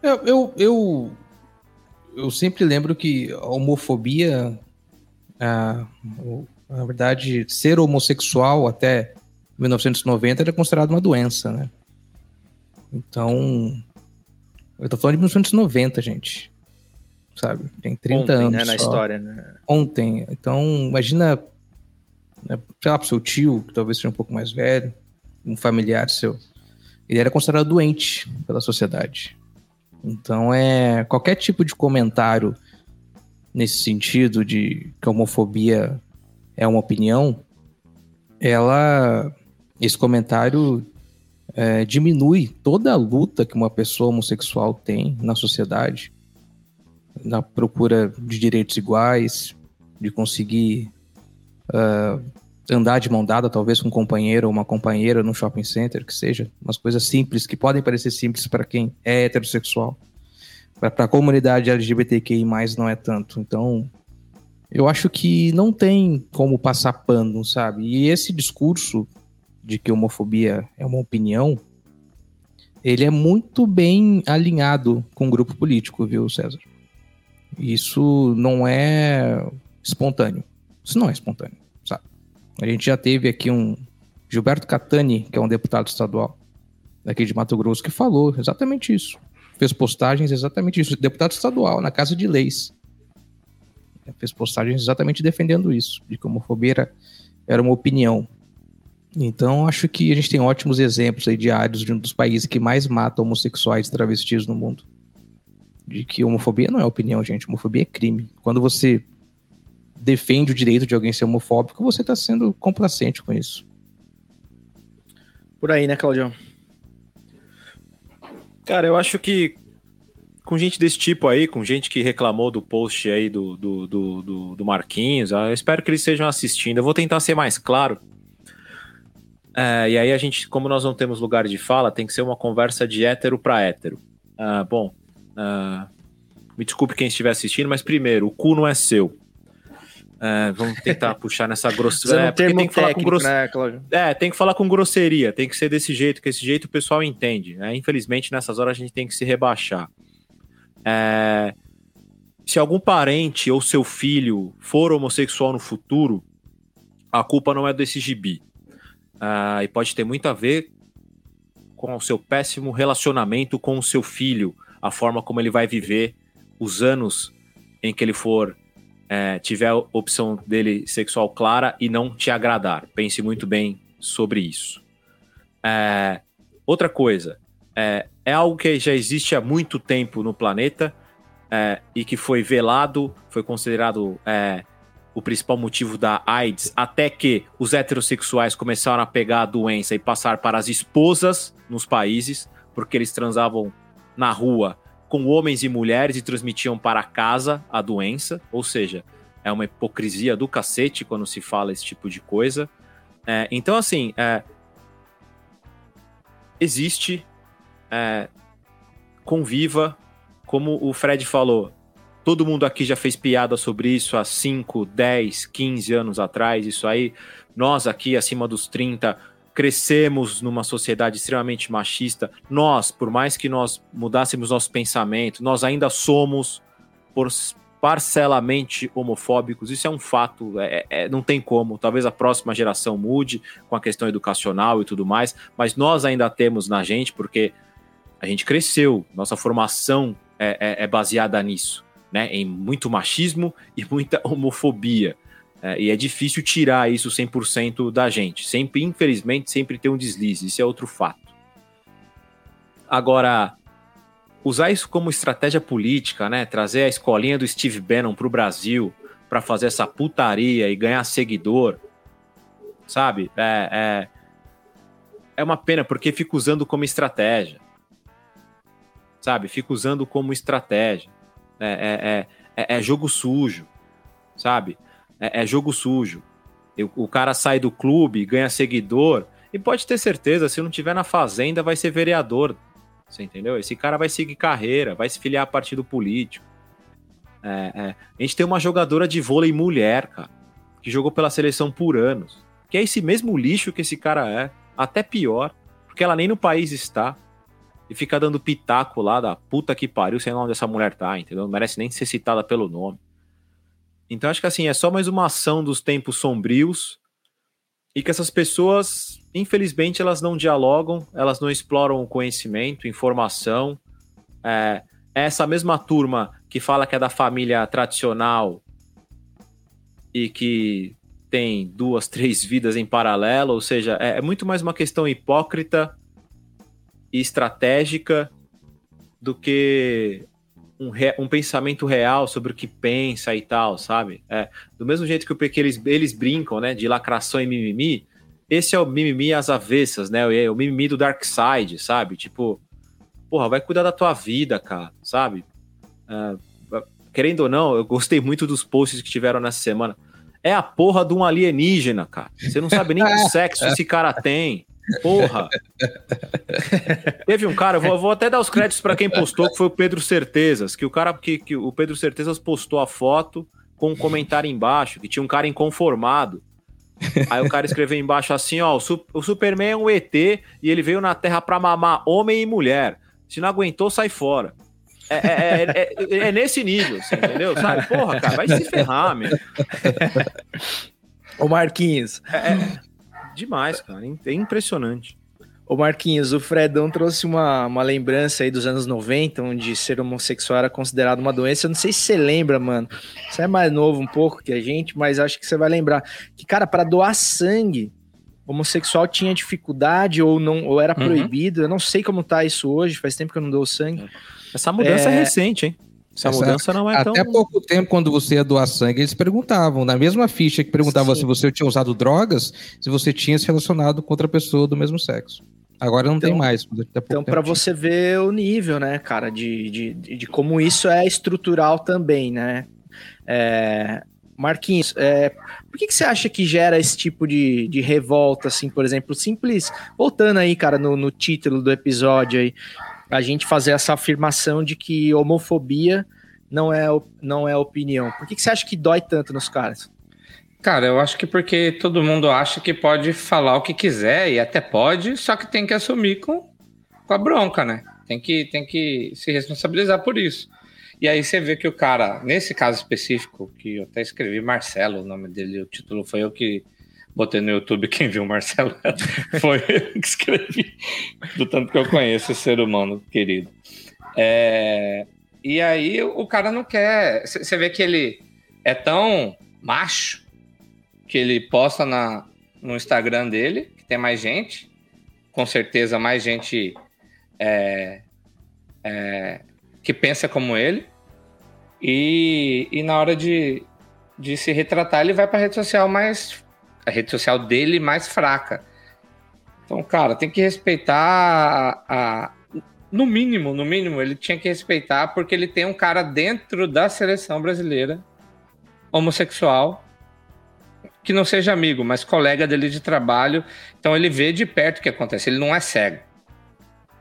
Eu, eu, eu, eu sempre lembro que a homofobia, ah, o- na verdade, ser homossexual até 1990 era considerado uma doença, né? Então, eu tô falando de 1990, gente. Sabe? Tem 30 Ontem, anos né, na só. história, né? Ontem. Então, imagina, né, sei lá, pro seu tio, que talvez seja um pouco mais velho, um familiar seu. Ele era considerado doente pela sociedade. Então, é qualquer tipo de comentário nesse sentido de que a homofobia é uma opinião, ela, esse comentário é, diminui toda a luta que uma pessoa homossexual tem na sociedade, na procura de direitos iguais, de conseguir ah, andar de mão dada, talvez com um companheiro ou uma companheira no shopping center, que seja, umas coisas simples que podem parecer simples para quem é heterossexual. Para a comunidade LGBTQI, não é tanto. Então, eu acho que não tem como passar pano, sabe? E esse discurso de que homofobia é uma opinião, ele é muito bem alinhado com o grupo político, viu, César? Isso não é espontâneo. Isso não é espontâneo, sabe? A gente já teve aqui um Gilberto Catani, que é um deputado estadual daqui de Mato Grosso, que falou exatamente isso. Fez postagens exatamente isso. Deputado estadual, na Casa de Leis. Fez postagens exatamente defendendo isso, de que homofobia era, era uma opinião. Então, acho que a gente tem ótimos exemplos aí diários de um dos países que mais mata homossexuais e travestis no mundo. De que homofobia não é opinião, gente. Homofobia é crime. Quando você defende o direito de alguém ser homofóbico, você está sendo complacente com isso. Por aí, né, Claudião? Cara, eu acho que com gente desse tipo aí, com gente que reclamou do post aí do, do, do, do, do Marquinhos. Eu espero que eles estejam assistindo. Eu vou tentar ser mais claro. É, e aí a gente, como nós não temos lugar de fala, tem que ser uma conversa de hétero para hétero. Ah, bom, ah, me desculpe quem estiver assistindo, mas primeiro, o cu não é seu. É, vamos tentar <laughs> puxar nessa grosseria. É, tem que falar com né, Cláudio? É, tem que falar com grosseria, tem que ser desse jeito, que esse jeito o pessoal entende. Né? Infelizmente, nessas horas a gente tem que se rebaixar. É, se algum parente ou seu filho for homossexual no futuro, a culpa não é desse gibi. Uh, e pode ter muito a ver com o seu péssimo relacionamento com o seu filho, a forma como ele vai viver os anos em que ele for é, tiver a opção dele sexual clara e não te agradar. Pense muito bem sobre isso. É, outra coisa, é, é algo que já existe há muito tempo no planeta é, e que foi velado, foi considerado é, o principal motivo da AIDS, até que os heterossexuais começaram a pegar a doença e passar para as esposas nos países, porque eles transavam na rua com homens e mulheres e transmitiam para casa a doença, ou seja, é uma hipocrisia do cacete quando se fala esse tipo de coisa. É, então, assim, é, existe é, conviva, como o Fred falou. Todo mundo aqui já fez piada sobre isso há 5, 10, 15 anos atrás. Isso aí, nós aqui acima dos 30 crescemos numa sociedade extremamente machista. Nós, por mais que nós mudássemos nosso pensamento, nós ainda somos por parcelamente homofóbicos. Isso é um fato, é, é, não tem como. Talvez a próxima geração mude com a questão educacional e tudo mais, mas nós ainda temos na gente, porque a gente cresceu, nossa formação é, é, é baseada nisso, né? Em muito machismo e muita <laughs> homofobia. É, e é difícil tirar isso 100% da gente. Sempre, infelizmente, sempre tem um deslize. Isso é outro fato. Agora, usar isso como estratégia política, né? Trazer a escolinha do Steve Bannon para o Brasil para fazer essa putaria e ganhar seguidor, sabe? É, é, é uma pena porque fica usando como estratégia sabe? Fica usando como estratégia. É, é, é, é jogo sujo, sabe? É, é jogo sujo. O cara sai do clube, ganha seguidor, e pode ter certeza, se não tiver na fazenda, vai ser vereador. Você entendeu? Esse cara vai seguir carreira, vai se filiar a partido político. É, é. A gente tem uma jogadora de vôlei mulher, cara, que jogou pela seleção por anos. Que é esse mesmo lixo que esse cara é. Até pior, porque ela nem no país está e fica dando pitaco lá da puta que pariu, sei lá onde essa mulher tá, entendeu? Não merece nem ser citada pelo nome. Então acho que assim, é só mais uma ação dos tempos sombrios e que essas pessoas, infelizmente, elas não dialogam, elas não exploram o conhecimento, informação. É, é essa mesma turma que fala que é da família tradicional e que tem duas, <laughs> três vidas em paralelo, ou seja, é, é muito mais uma questão hipócrita e estratégica do que um, re, um pensamento real sobre o que pensa e tal, sabe? É, do mesmo jeito que, o, que eles, eles brincam, né, de lacração e mimimi, esse é o mimimi às avessas, né? O, o mimimi do Dark Side, sabe? Tipo, porra, vai cuidar da tua vida, cara, sabe? É, querendo ou não, eu gostei muito dos posts que tiveram nessa semana. É a porra de um alienígena, cara. Você não sabe nem que <laughs> sexo esse cara tem. Porra! Teve um cara, vou, vou até dar os créditos para quem postou, que foi o Pedro Certezas, que o cara que, que o Pedro Certezas postou a foto com um comentário embaixo, que tinha um cara inconformado. Aí o cara escreveu embaixo assim, ó, o, Superman é um ET e ele veio na Terra para mamar homem e mulher. Se não aguentou, sai fora. É, é, é, é, é nesse nível, você entendeu? Sabe? Porra, cara, vai se ferrar, meu. Ô Marquinhos. É, é Demais, cara. É impressionante. Ô Marquinhos, o Fredão trouxe uma, uma lembrança aí dos anos 90, onde ser homossexual era considerado uma doença. Eu não sei se você lembra, mano. Você é mais novo um pouco que a gente, mas acho que você vai lembrar. Que, cara, para doar sangue, homossexual tinha dificuldade ou não ou era uhum. proibido. Eu não sei como tá isso hoje, faz tempo que eu não dou sangue. Essa mudança é, é recente, hein? Essa, Essa mudança não é até tão. Até pouco tempo, quando você ia doar sangue, eles perguntavam, na mesma ficha que perguntava Sim. se você tinha usado drogas, se você tinha se relacionado com outra pessoa do mesmo sexo. Agora não tem Então- mais. mas até pouco Então, para você ver o nível, né, cara, de, de, de de como isso é estrutural também, né? É, Marquinhos, é, por que, que você acha que gera esse tipo de, de revolta, assim, por exemplo, simples, voltando aí, cara, no, no título do episódio aí, a gente fazer essa afirmação de que homofobia não é, não é opinião. Por que, que você acha que dói tanto nos caras? Cara, eu acho que porque todo mundo acha que pode falar o que quiser, e até pode, só que tem que assumir com, com a bronca, né? Tem que, tem que se responsabilizar por isso. E aí você vê que o cara, nesse caso específico, que eu até escrevi Marcelo, o nome dele, o título foi eu que botei no YouTube, quem viu Marcelo <laughs> foi eu que escrevi, do tanto que eu conheço esse ser humano querido. É, e aí o cara não quer. Você vê que ele é tão macho que ele posta na, no Instagram dele, que tem mais gente, com certeza mais gente é, é, que pensa como ele, e, e na hora de, de se retratar, ele vai para rede social mais. A rede social dele mais fraca. Então, cara, tem que respeitar a, a- no mínimo, no mínimo, ele tinha que respeitar porque ele tem um cara dentro da seleção brasileira homossexual que não seja amigo, mas colega dele de trabalho. Então ele vê de perto o que acontece. Ele não é cego.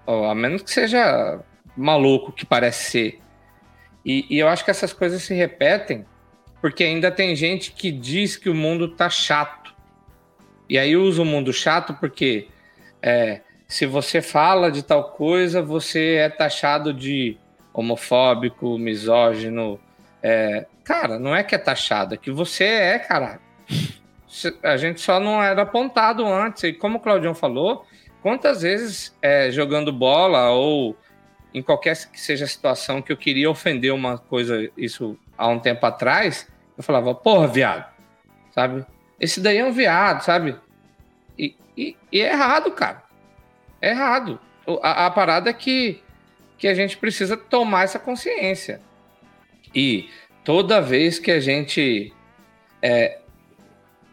Ó, a menos que seja maluco, que parece ser. E, e eu acho que essas coisas se repetem porque ainda tem gente que diz que o mundo tá chato. E aí usa o mundo chato porque é, se você fala de tal coisa, você é taxado de homofóbico, misógino. é, cara, não é que é taxado, é que você é, cara. A gente só não era apontado antes. E como o Claudião falou, quantas vezes é, jogando bola ou em qualquer que seja a situação que eu queria ofender uma coisa, isso há um tempo atrás, eu falava, porra, viado, sabe? Esse daí é um viado, sabe? E, e- e é errado, cara. É errado. A, a parada é que, que a gente precisa tomar essa consciência. E toda vez que a gente é,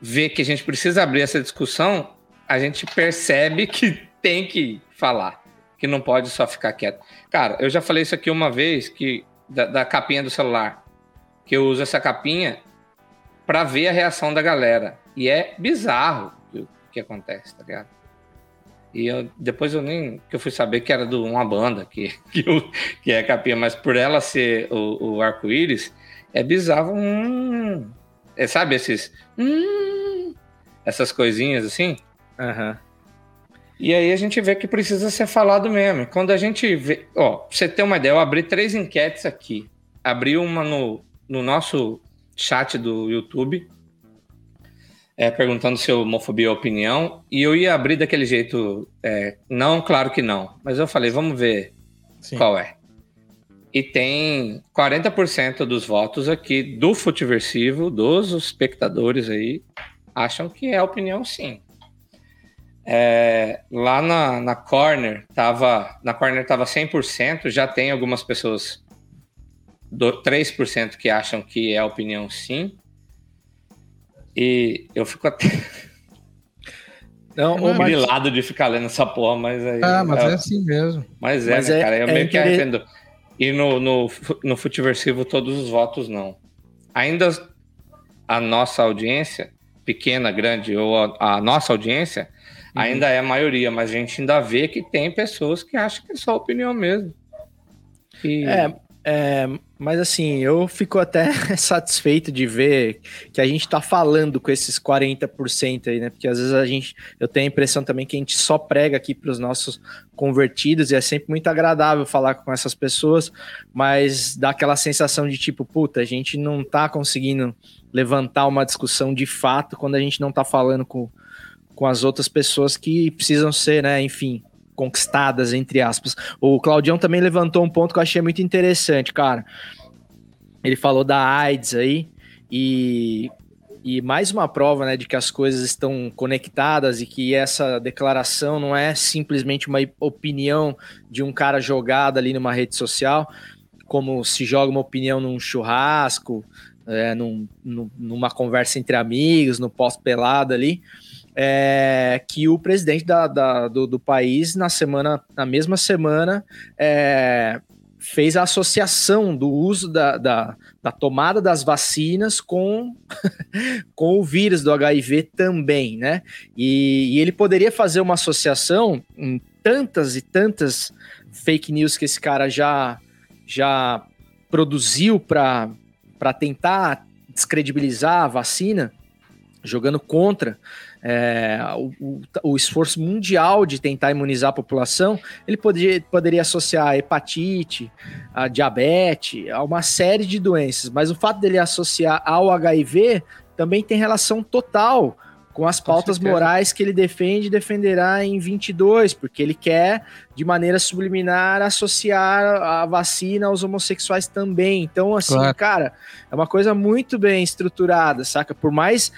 vê que a gente precisa abrir essa discussão, a gente percebe <laughs> que tem que falar, que não pode só ficar quieto. Cara, eu já falei isso aqui uma vez, que da, da capinha do celular, que eu uso essa capinha para ver a reação da galera. E é bizarro o que acontece, tá ligado? E eu, depois eu nem que eu fui saber que era de uma banda que, <laughs> que, eu- que é a capinha, mas por ela ser o, o arco-íris, é bizarro. Hum, é, sabe esses. Hum, essas coisinhas assim? Aham. E aí a gente vê que precisa ser falado mesmo. Quando a gente vê. Ó, pra você ter uma ideia, eu abri três enquetes aqui. Abri uma no, no nosso chat do YouTube, é, perguntando se homofobia é opinião. E eu ia abrir daquele jeito. é, não, claro que não. Mas eu falei, vamos ver Sim. qual é. E tem 40% dos votos aqui do Futiversivo, dos espectadores aí, acham que é opinião sim. É, lá na, na Corner tava na Corner tava 100%, já tem algumas pessoas do 3% que acham que é opinião sim. E eu fico até <laughs> Não, ô, Marquinhos, grilado de ficar lendo essa porra, mas aí Ah, mas é- é assim mesmo. mas é, Mas né, é- cara? Eu é meio que arrependo. E no, no, no Futiversivo, todos os votos não. Ainda a nossa audiência, pequena, grande, ou a, a nossa audiência, Uhum. ainda é a maioria, mas a gente ainda vê que tem pessoas que acham que é só opinião mesmo. E- É, é, mas assim, eu fico até <laughs> satisfeito de ver que a gente tá falando com esses 40% aí, né? Porque às vezes a gente, eu tenho a impressão também que a gente só prega aqui para os nossos convertidos e é sempre muito agradável falar com essas pessoas, mas dá aquela sensação de tipo, puta, a gente não tá conseguindo levantar uma discussão de fato quando a gente não tá falando com, com as outras pessoas que precisam ser, né, enfim, conquistadas, entre aspas. O Claudião também levantou um ponto que eu achei muito interessante, cara. Ele falou da AIDS aí e, e mais uma prova, né, de que as coisas estão conectadas e que essa declaração não é simplesmente uma opinião de um cara jogado ali numa rede social, como se joga uma opinião num churrasco, é, num- num- numa conversa entre amigos, no pós-pelado ali. É, que o presidente da, da- do, do país, na semana, na mesma semana, é, fez a associação do uso da, da, da tomada das vacinas com, <laughs> com o vírus do HIV também, né? E, e ele poderia fazer uma associação em tantas e tantas fake news que esse cara já, já produziu para tentar descredibilizar a vacina, jogando contra é, o, o- esforço mundial de tentar imunizar a população, ele poderia, poderia associar a hepatite, a diabetes, a uma série de doenças, mas o fato dele associar ao HIV também tem relação total com as Com pautas certeza. morais que ele defende e defenderá em 22, porque ele quer, de maneira subliminar, associar a vacina aos homossexuais também. Então, assim, Claro. cara, é uma coisa muito bem estruturada, saca? Por mais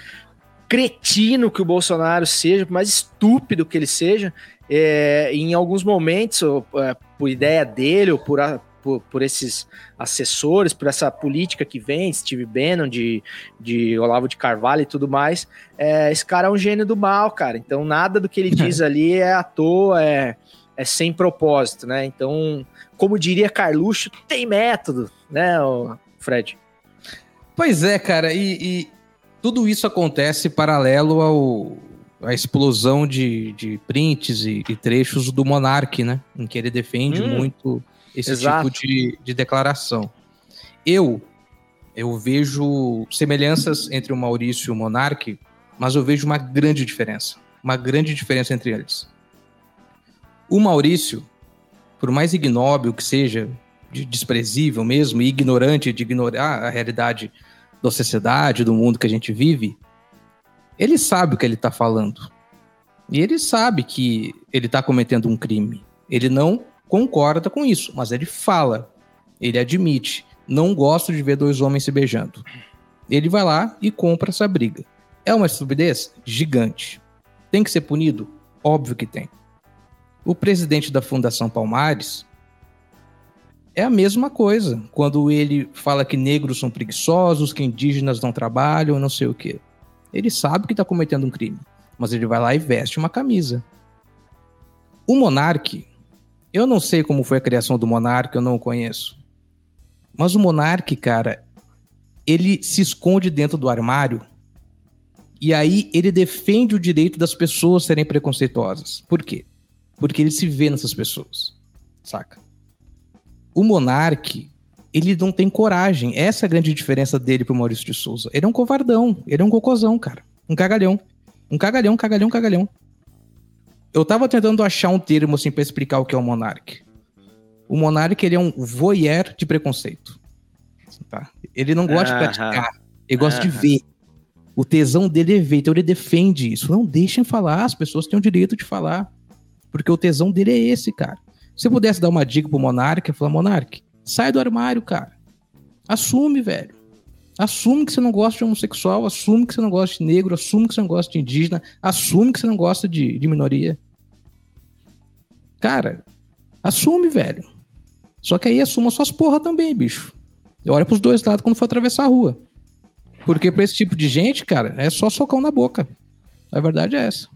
cretino que o Bolsonaro seja, por mais estúpido que ele seja, é, em alguns momentos, ou, é, por ideia dele, ou por, a- por, por esses assessores, por essa política que vem, Steve Bannon, de, de Olavo de Carvalho e tudo mais, é, esse cara é um gênio do mal, cara. Então nada do que ele diz <laughs> ali é à toa, é, é sem propósito, né? Então, como diria Carluxo, tem método, né, Fred? Pois é, cara, e, e tudo isso acontece paralelo ao, à explosão de, de prints e, e trechos do Monark, né? Em que ele defende Hum, muito esse exato. tipo de, de declaração. Eu, eu vejo semelhanças entre o Maurício e o Monark, mas eu vejo uma grande diferença. Uma grande diferença entre eles. O Maurício, por mais ignóbil que seja, de desprezível mesmo, e ignorante de ignorar a realidade da sociedade, do mundo que a gente vive, ele sabe o que ele está falando. E ele sabe que ele está cometendo um crime. Ele não concorda com isso, mas ele fala. Ele admite. Não gosto de ver dois homens se beijando. Ele vai lá e compra essa briga. É uma estupidez? Gigante. Tem que ser punido? Óbvio que tem. O presidente da Fundação Palmares é a mesma coisa. Quando ele fala que negros são preguiçosos, que indígenas não trabalham, não sei o quê. Ele sabe que está cometendo um crime, mas ele vai lá e veste uma camisa. O Monark, eu não sei como foi a criação do Monark, eu não o conheço. Mas o Monark, cara, ele se esconde dentro do armário e aí ele defende o direito das pessoas serem preconceituosas. Por quê? Porque ele se vê nessas pessoas, saca? O Monark, ele não tem coragem. Essa é a grande diferença dele pro Maurício de Souza. Ele é um covardão, ele é um cocôzão, cara. Um cagalhão. Um cagalhão, cagalhão, cagalhão. Eu tava tentando achar um termo assim pra explicar o que é o Monark. O Monark, ele é um voyeur de preconceito. Tá? Ele não gosta Aham. de praticar, ele gosta de Aham. ver. O tesão dele é ver, então ele defende isso. Não deixem falar, as pessoas têm o direito de falar. Porque o tesão dele é esse, cara. Se eu pudesse dar uma dica pro Monark, eu ia falar, Monark, sai do armário, cara. Assume, velho. Assume que você não gosta de homossexual, assume que você não gosta de negro, assume que você não gosta de indígena, assume que você não gosta de, de minoria. Cara, assume, velho. Só que aí assuma suas porra também, bicho. E olha pros dois lados quando for atravessar a rua. Porque pra esse tipo de gente, cara, é só socão na boca. A verdade é essa.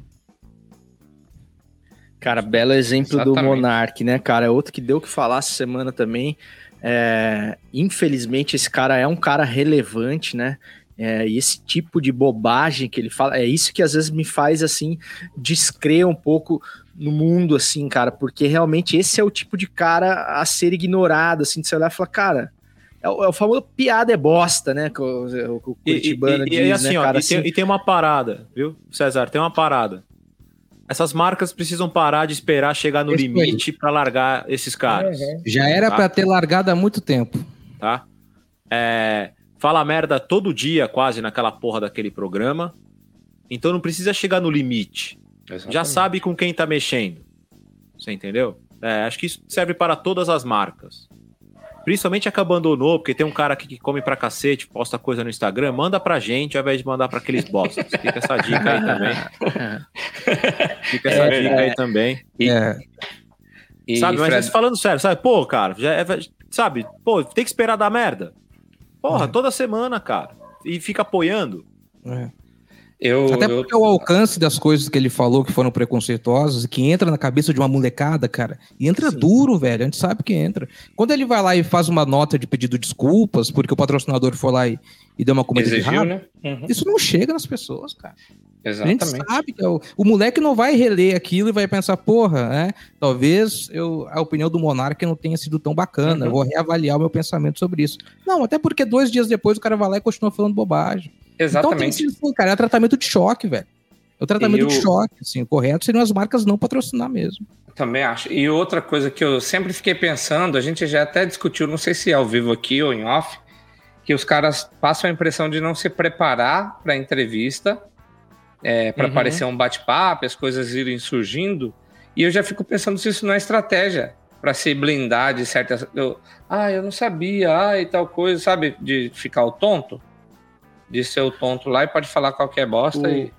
Cara, belo exemplo do Exatamente. Monark, né, cara? É outro que deu o que falar essa semana também. É, infelizmente, esse cara é um cara relevante, né? É, e esse tipo de bobagem que ele fala, é isso que às vezes me faz, assim, descrer um pouco no mundo, assim, cara, porque realmente esse é o tipo de cara a ser ignorado, assim, de você olhar e falar, cara, é o, é o famoso piada é bosta, né? Que o, o, o E, e- Curitibano e- diz, e assim, né, ó, cara? e, tem, assim, e tem uma parada, viu, César? Tem uma parada. Essas marcas precisam parar de esperar chegar no aí. limite pra largar esses caras, Já era Tá. pra ter largado há muito tempo. tá? É, fala merda todo dia, quase, naquela porra daquele programa. Então não precisa chegar no limite. Já Exatamente. sabe com quem tá mexendo. Você entendeu? É, acho que isso serve para todas as marcas. Principalmente a que abandonou, porque tem um cara aqui que come pra cacete, posta coisa no Instagram, manda pra gente ao invés de mandar pra aqueles bostas. Fica essa dica aí também. <laughs> Fica essa É, dica aí também. E- É, E, sabe, mas Fred, falando sério, sabe? Pô, cara, já é- sabe? Pô, tem que esperar dar merda. Porra, Uhum. toda semana, cara. E fica apoiando. é. Eu, Até eu- porque o alcance das coisas que ele falou que foram preconceituosas e que entra na cabeça de uma molecada, cara, e entra duro, velho. A gente sabe que entra. Quando ele vai lá e faz uma nota de pedido de desculpas, porque o patrocinador foi lá e, e deu uma comida de exigiu, rabo, né? Uhum, isso não chega nas pessoas, cara. A gente exatamente. sabe que é o, o moleque não vai reler aquilo e vai pensar, porra, né? Talvez eu, a opinião do Monarca não tenha sido tão bacana. Uhum. Eu vou reavaliar o meu pensamento sobre isso. Não, até porque dois dias depois o cara vai lá e continua falando bobagem. Então tem que Exatamente. ser assim, cara. É tratamento de choque, velho. É o tratamento E de choque, assim. O correto seriam as marcas não patrocinar mesmo. Também acho. E outra coisa que eu sempre fiquei pensando, a gente já até discutiu, não sei se é ao vivo aqui ou em off, que os caras passam a impressão de não se preparar para a entrevista, para Uhum. parecer um bate-papo, as coisas irem surgindo. E eu já fico pensando se isso não é estratégia para se blindar de certas. Eu, ah, eu não sabia, ah, e tal coisa, sabe? De ficar o tonto. De ser o tonto lá e pode falar qualquer bosta. O- E...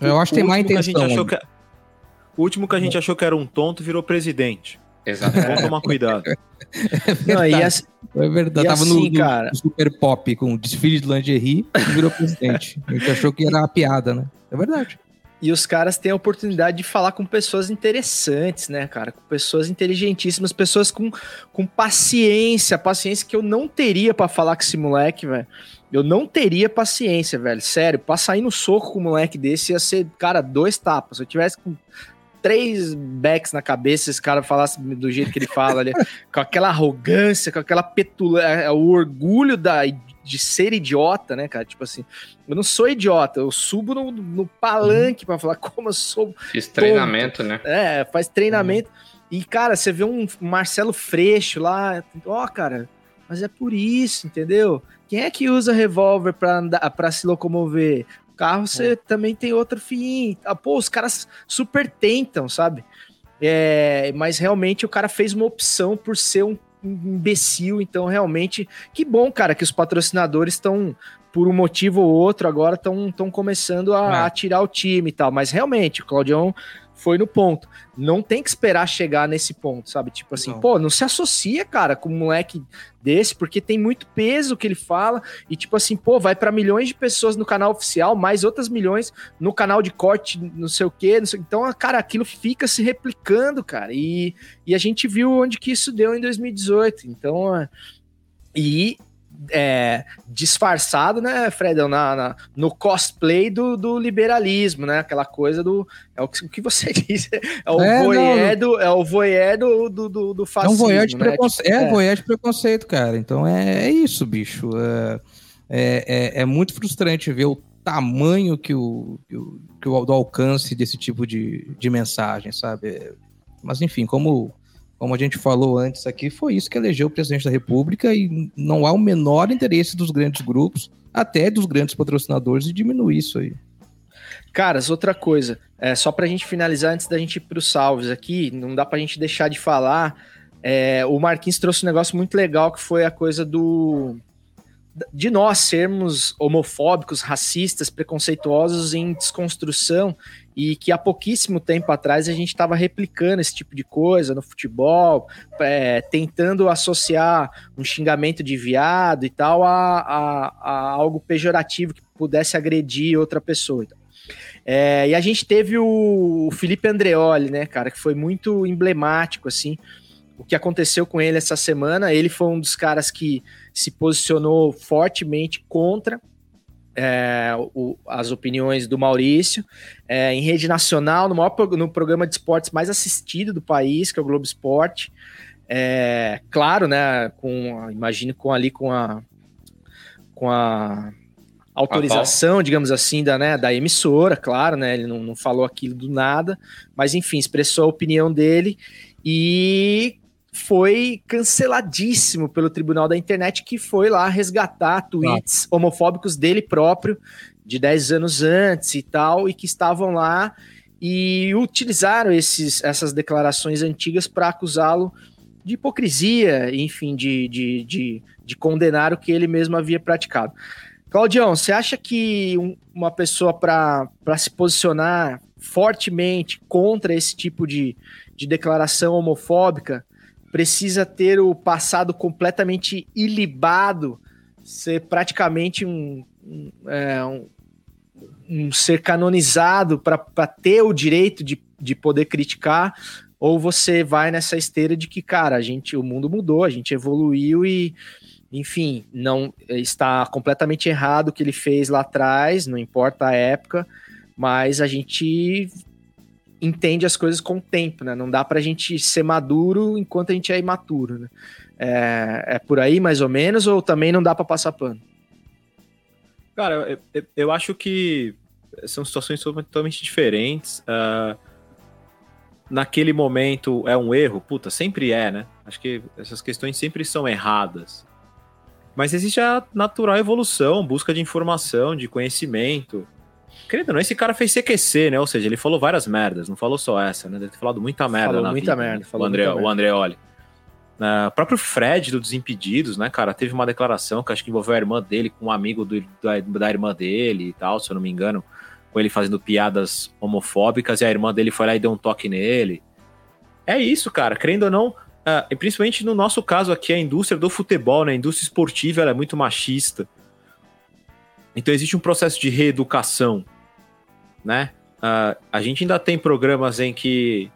Eu acho que tem O má último que a gente intenção. achou que- O último que a gente achou que era um tonto virou presidente. Exatamente. Vamos tomar cuidado. <laughs> Não, e assim, É verdade. E Tava assim, no, no- cara- no Super Pop com um desfile de lingerie e virou presidente. A gente achou que era uma piada, né? É verdade. E os caras têm a oportunidade de falar com pessoas interessantes, né, cara? Com pessoas inteligentíssimas, pessoas com, com paciência, paciência que eu não teria pra falar com esse moleque, velho. Eu não teria paciência, velho. Sério, pra sair no soco com um moleque desse ia ser, cara, dois tapas. Se eu tivesse com três backs na cabeça, esse cara falasse do jeito que ele fala ali, <laughs> com aquela arrogância, com aquela petulância, o orgulho da, de ser idiota, né, cara? Tipo assim, eu não sou idiota, eu subo no, no palanque pra falar como eu sou. Fiz treinamento, né? É, faz treinamento. E, cara, você vê um Marcelo Freixo lá, ó, cara, mas é por isso, entendeu? Quem é que usa revólver pra, andar, pra se locomover? O carro você também tem outro fim. Ah, Pô, os caras super tentam, sabe? É, mas realmente o cara fez uma opção por ser um imbecil, então realmente que bom, cara, que os patrocinadores estão por um motivo ou outro agora estão começando a, É. a tirar o time e tal, mas realmente o Claudião foi no ponto. Não tem que esperar chegar nesse ponto, sabe? Tipo assim, Não. pô, não se associa, cara, com um moleque desse, porque tem muito peso que ele fala e tipo assim, pô, vai pra milhões de pessoas no canal oficial, mais outras milhões no canal de corte, não sei o quê, não sei- então, cara, aquilo fica se replicando, cara. E, e a gente viu onde que isso deu em 2018. Então, é, e é, disfarçado, né, Fredão, na, na- no cosplay do, do liberalismo, né? Aquela coisa do. É o que, o que você <laughs> disse. É o É, voyeur, do, é o voyeur do, do, do, do É um fascismo. voyeur de né? preconceito. Tipo, é, voyeur de preconceito, cara. Então é, é isso, bicho. É, é, é- é muito frustrante ver o tamanho que o, que o, que o do alcance desse tipo de, de mensagem, sabe? Mas enfim, como, como a gente falou antes aqui, foi isso que elegeu o presidente da República e não há o menor interesse dos grandes grupos, até dos grandes patrocinadores, de diminuir isso aí. Caras, outra coisa, é, só pra gente finalizar antes da gente ir pros salves aqui, não dá pra gente deixar de falar. é, o Marquinhos trouxe um negócio muito legal que foi a coisa do. de nós sermos homofóbicos, racistas, preconceituosos em desconstrução e que há pouquíssimo tempo atrás a gente estava replicando esse tipo de coisa no futebol, é, tentando associar um xingamento de viado e tal a, a- a algo pejorativo que pudesse agredir outra pessoa. É, e a gente teve o Felipe Andreoli, né, cara, que foi muito emblemático, assim, o que aconteceu com ele essa semana. Ele foi um dos caras que se posicionou fortemente contra é, o- as opiniões do Maurício é, em rede nacional, no, maior, no programa de esportes mais assistido do país, que é o Globo Esporte. É, claro, né? Com, imagino com ali com a com a autorização, digamos assim, da, né, da emissora, claro, né? Ele não, não falou aquilo do nada, mas enfim, expressou a opinião dele e foi canceladíssimo pelo Tribunal da Internet, que foi lá resgatar tweets homofóbicos dele próprio, de 10 anos antes e tal, e que estavam lá e utilizaram esses, essas declarações antigas para acusá-lo de hipocrisia, enfim, de, de, de, de condenar o que ele mesmo havia praticado. Claudião, você acha que um- uma pessoa para se posicionar fortemente contra esse tipo de, de declaração homofóbica precisa ter o passado completamente ilibado, ser praticamente um, um, é, um- um ser canonizado para ter o direito de, de poder criticar, ou você vai nessa esteira de que, cara, a gente, o mundo mudou, a gente evoluiu e, enfim, não está completamente errado o que ele fez lá atrás, não importa a época, mas a gente entende as coisas com o tempo, né? Não dá pra gente ser maduro enquanto a gente é imaturo, né? É, é por aí mais ou menos, ou também não dá para passar pano? Cara, eu, eu, acho que são situações totalmente diferentes. Uh, naquele momento é um erro, puta, sempre é, né? Acho que essas questões sempre são erradas. Mas existe a natural evolução, busca de informação, de conhecimento. Querido, não, esse cara fez CQC, né? Ou seja, ele falou várias merdas, não falou só essa, né? Deve ter falado muita merda falou na muita vida, merda, né? falou o André, muita o Andreoli. Uh, o próprio Fred do Desimpedidos, né, cara, teve uma declaração que acho que envolveu a irmã dele com um amigo do, da, da irmã dele e tal, se eu não me engano, com ele fazendo piadas homofóbicas e a irmã dele foi lá e deu um toque nele. É isso, cara, crendo ou não, uh, e principalmente no nosso caso aqui, a indústria do futebol, né, a indústria esportiva, ela é muito machista. Então existe um processo de reeducação, né? Uh, a gente ainda tem programas em que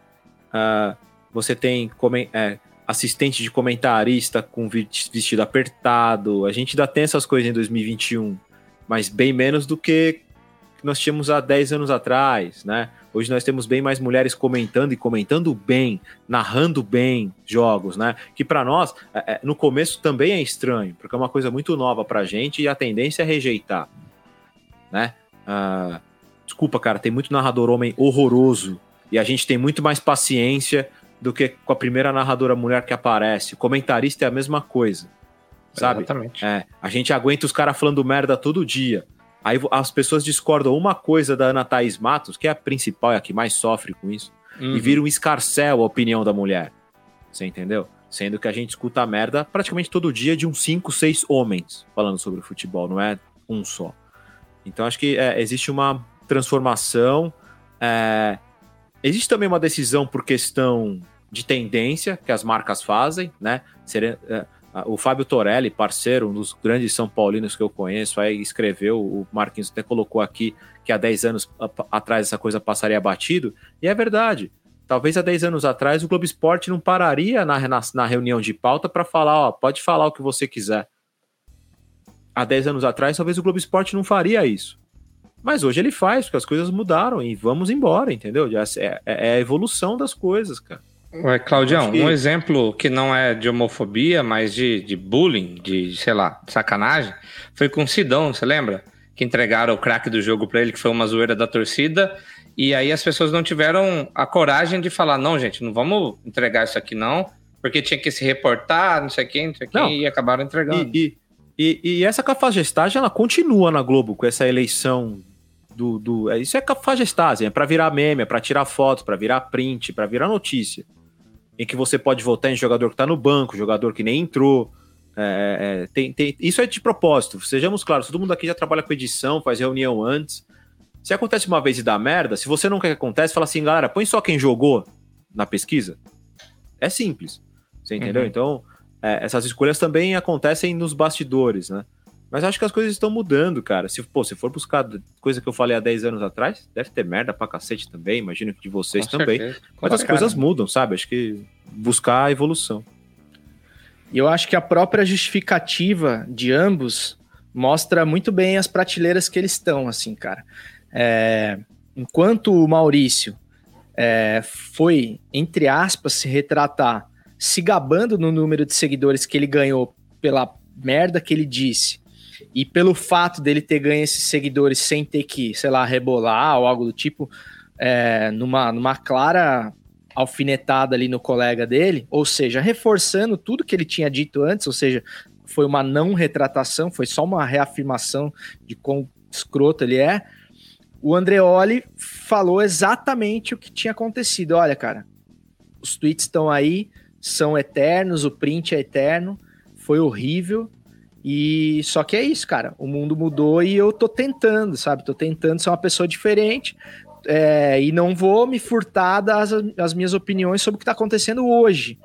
você tem é, assistente de comentarista com vestido apertado. A gente ainda tem essas coisas em 2021, mas bem menos do que nós tínhamos há 10 anos atrás, né? Hoje nós temos bem mais mulheres comentando e comentando bem, narrando bem jogos, né? Que para nós, é, é, no começo também é estranho, porque é uma coisa muito nova pra gente e a tendência é rejeitar, né? Uh, desculpa, cara, tem muito narrador homem horroroso e a gente tem muito mais paciência do que com a primeira narradora mulher que aparece. Comentarista é a mesma coisa. Sabe? Exatamente. É, a gente aguenta os caras falando merda todo dia. Aí as pessoas discordam uma coisa da Ana Thaís Matos, que é a principal, é a que mais sofre com isso, uhum. e vira um escarcel a opinião da mulher. Você entendeu? Sendo que a gente escuta a merda praticamente todo dia de uns 5, 6 homens falando sobre o futebol, não é um só. Então acho que é, existe uma transformação. É, Existe também uma decisão por questão de tendência que as marcas fazem, né? É, o Fábio Torelli, parceiro, um dos grandes São Paulinos que eu conheço, aí escreveu, o Marquinhos até colocou aqui que há 10 anos atrás essa coisa passaria batido, e é verdade. Talvez há 10 anos atrás o Globo Esporte não pararia na, na, na reunião de pauta para falar, ó, pode falar o que você quiser. Há 10 anos atrás, talvez o Globo Esporte não faria isso. Mas hoje ele faz, porque as coisas mudaram e vamos embora, entendeu? É, é, é a evolução das coisas, cara. Ué, Claudião, que... um exemplo que não é de homofobia, mas de, de bullying, de, sei lá, sacanagem, foi com o Sidão, você lembra? Que entregaram o craque do jogo para ele, que foi uma zoeira da torcida, e aí as pessoas não tiveram a coragem de falar, não, gente, não vamos entregar isso aqui não, porque tinha que se reportar, não sei quem, não sei quem, e acabaram entregando. E, e, e, e essa cafajestagem, ela continua na Globo com essa eleição do, do é, isso é cafajestagem, é para virar meme, é para tirar fotos, para virar print, para virar notícia. Em que você pode votar em jogador que tá no banco, jogador que nem entrou. É, é, tem, tem, isso é de propósito, sejamos claros, todo mundo aqui já trabalha com edição, faz reunião antes. Se acontece uma vez e dá merda, se você não quer que aconteça, fala assim, galera, põe só quem jogou na pesquisa. É simples. Você entendeu? Uhum. Então, é, essas escolhas também acontecem nos bastidores, né? Mas acho que as coisas estão mudando, cara. Se, pô, se for buscar coisa que eu falei há 10 anos atrás, deve ter merda pra cacete também, imagino que de vocês Com também. Certeza. Mas as coisas mudam, sabe? Acho que buscar a evolução. E eu acho que a própria justificativa de ambos mostra muito bem as prateleiras que eles estão, assim, cara. É, enquanto o Maurício é, foi, entre aspas, se retratar, se gabando no número de seguidores que ele ganhou pela merda que ele disse e pelo fato dele ter ganho esses seguidores sem ter que, sei lá, rebolar ou algo do tipo, é, numa, numa clara alfinetada ali no colega dele, ou seja, reforçando tudo que ele tinha dito antes, ou seja, foi uma não retratação, foi só uma reafirmação de quão escroto ele é. O Andreoli falou exatamente o que tinha acontecido. Olha, cara, os tweets estão aí, são eternos, o print é eterno, foi horrível, e só que é isso, cara. O mundo mudou e eu tô tentando, sabe? Tô tentando ser uma pessoa diferente é, e não vou me furtar das as minhas opiniões sobre o que tá acontecendo hoje.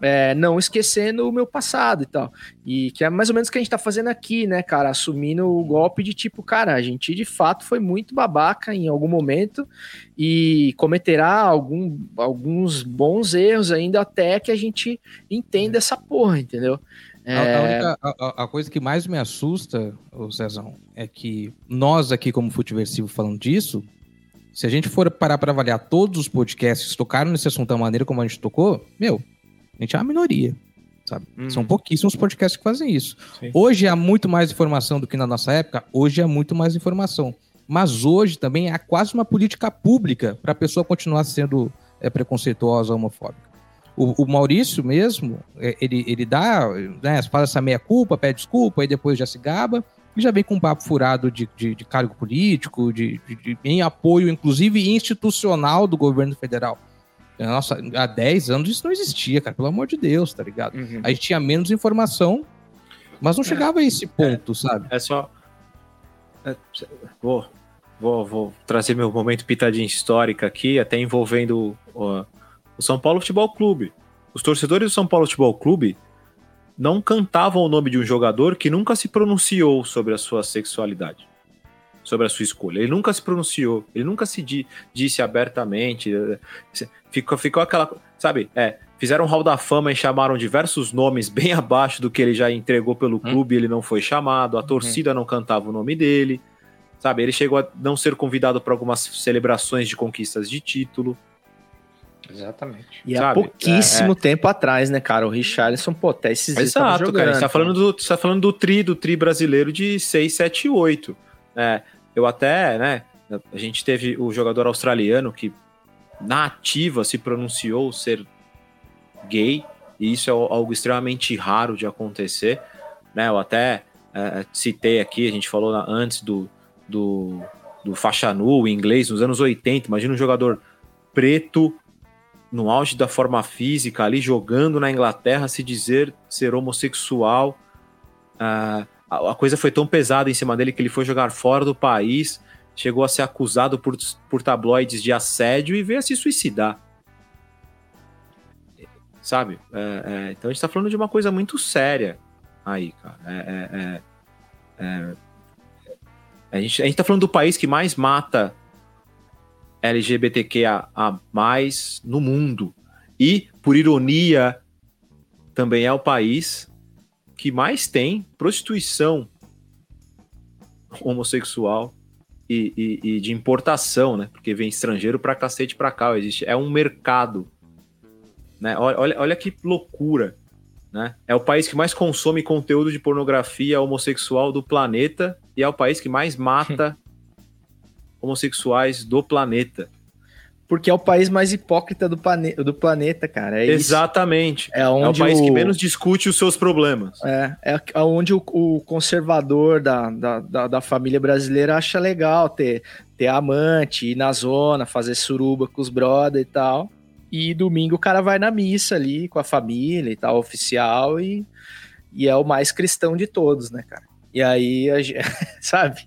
é, não esquecendo o meu passado e tal. E que é mais ou menos o que a gente tá fazendo aqui, né, cara? Assumindo o golpe de tipo, cara, a gente de fato foi muito babaca em algum momento e cometerá algum, alguns bons erros ainda até que a gente entenda essa porra, entendeu? A- A, única- a- coisa que mais me assusta, ô Cezão, é que nós aqui, como Futeversivo, falando disso, se a gente for parar para avaliar todos os podcasts que tocaram nesse assunto da maneira como a gente tocou, meu, a gente é uma minoria, sabe? São pouquíssimos podcasts que fazem isso. Sim. Hoje há muito mais informação do que na nossa época, hoje há muito mais informação. Mas hoje também há quase uma política pública para a pessoa continuar sendo é, preconceituosa, homofóbica. O, o Maurício mesmo, é, ele, ele dá, né, faz essa meia-culpa, pede desculpa, aí depois já se gaba, e já vem com um papo furado de, de, de cargo político, de, de- em apoio, inclusive institucional do governo federal. Nossa, há 10 anos isso não existia, cara, pelo amor de Deus, tá ligado? Uhum. A gente tinha menos informação, mas não chegava a esse ponto, sabe? É só. é, vou, vou, vou trazer meu momento pitadinha histórica aqui, até envolvendo ó, o São Paulo Futebol Clube. Os torcedores do São Paulo Futebol Clube não cantavam o nome de um jogador que nunca se pronunciou sobre a sua sexualidade, sobre a sua escolha. Ele nunca se pronunciou, ele nunca se di- disse abertamente. eh, Ficou, ficou aquela. Sabe, é, fizeram um hall da fama e chamaram diversos nomes bem <laughs> abaixo do que ele já entregou pelo clube, ele não foi chamado, a torcida não cantava o nome dele. Sabe, ele chegou a não ser convidado para algumas celebrações de conquistas de título. Exatamente. E há sabe? pouquíssimo tempo atrás, né, cara? O Richarlison, pô, até esses dias tava Exato, cara. Gente tá falando do, gente tá falando do tri, do tri brasileiro de 6, 7 e 8. É, eu até, né? A gente teve o jogador australiano que na ativa se pronunciou ser gay, e isso é algo extremamente raro de acontecer. Né? Eu até é, citei aqui, a gente falou na- antes do, do, do faixa nu em inglês, nos anos 80. Imagina um jogador preto no auge da forma física, ali jogando na Inglaterra, se dizer ser homossexual. Ah, a, coisa foi tão pesada em cima dele que ele foi jogar fora do país, chegou a ser acusado por, por tabloides de assédio e veio a se suicidar. Sabe? É, é, então a gente tá falando de uma coisa muito séria aí, cara. É, é, é, é, a, gente, a gente tá falando do país que mais mata LGBTQIA no mundo. E, por ironia, também é o país que mais tem prostituição homossexual e, e- e de importação, né? Porque vem estrangeiro pra cacete pra cá. Existe, é um mercado. Né? Olha, olha, olha que loucura. Né? É o país que mais consome conteúdo de pornografia homossexual do planeta e é o país que mais mata <laughs> homossexuais do planeta. Porque é o país mais hipócrita do, plane... do planeta, cara. É isso. Exatamente. É É o onde país o... que menos discute os seus problemas. É, é onde o, o conservador da, da, da, da família brasileira acha legal ter, ter amante, ir na zona, fazer suruba com os brother e tal. E domingo o cara vai na missa ali com a família e tal, oficial, e, e é o mais cristão de todos, né, cara? E aí, <laughs> sabe?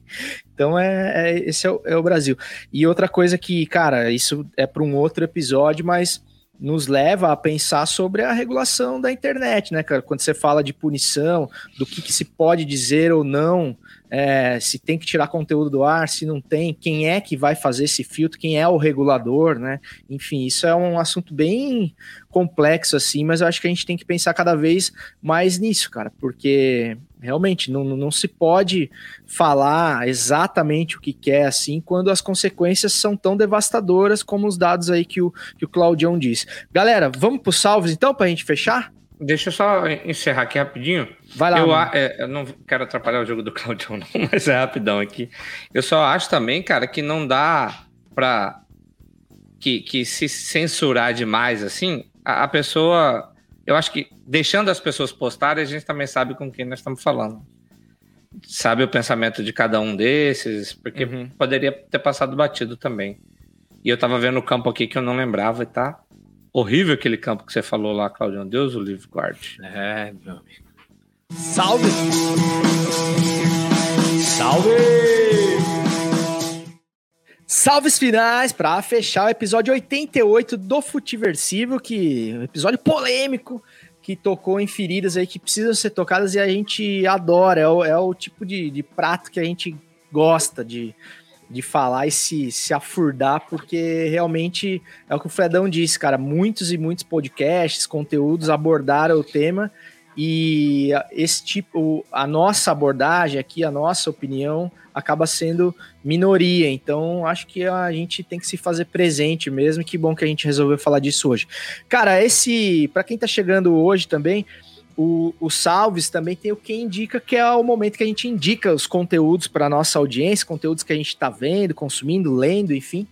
Então, é, é- esse é o, é o Brasil. E outra coisa que, cara, isso é para um outro episódio, mas nos leva a pensar sobre a regulação da internet, né, cara? Quando você fala de punição, do que, que se pode dizer ou não, é, se tem que tirar conteúdo do ar, se não tem, quem é que vai fazer esse filtro, quem é o regulador, né? Enfim, isso é um assunto bem complexo, assim, mas eu acho que a gente tem que pensar cada vez mais nisso, cara, porque realmente não, não se pode falar exatamente o que quer, assim, quando as consequências são tão devastadoras como os dados aí que o, que o Claudião disse. Galera, vamos pro salves então, pra gente fechar? Deixa eu só encerrar aqui rapidinho. Vai lá. Eu, é, eu não quero atrapalhar o jogo do <laughs> Claudio, não, mas é rapidão aqui. Eu só acho também, cara, que não dá pra que, que se censurar demais assim, a, a pessoa. Eu acho que deixando as pessoas postarem, a gente também sabe com quem nós estamos falando. Sabe o pensamento de cada um desses, porque Uhum. poderia ter passado batido também. E eu tava vendo o campo aqui que eu não lembrava e tá horrível aquele campo que você falou lá, Claudio. Deus o livre guarde. É, meu amigo. Salve! Salve! Salves finais para fechar o episódio 88 do Futiversivo, que um episódio polêmico que tocou em feridas aí que precisam ser tocadas e a gente adora. É o, é o tipo de, de prato que a gente gosta de, de falar e se, se afurdar, porque realmente é o que o Fredão disse, cara. Muitos e muitos podcasts, conteúdos abordaram o tema e esse tipo, a nossa abordagem aqui, a nossa opinião, acaba sendo minoria. Então, acho que a gente tem que se fazer presente mesmo. Que bom que a gente resolveu falar disso hoje. Cara, esse, para quem tá chegando hoje também, o, o Salves também tem o que indica, que é o momento que a gente indica os conteúdos para nossa audiência, conteúdos que a gente está vendo, consumindo, lendo, enfim.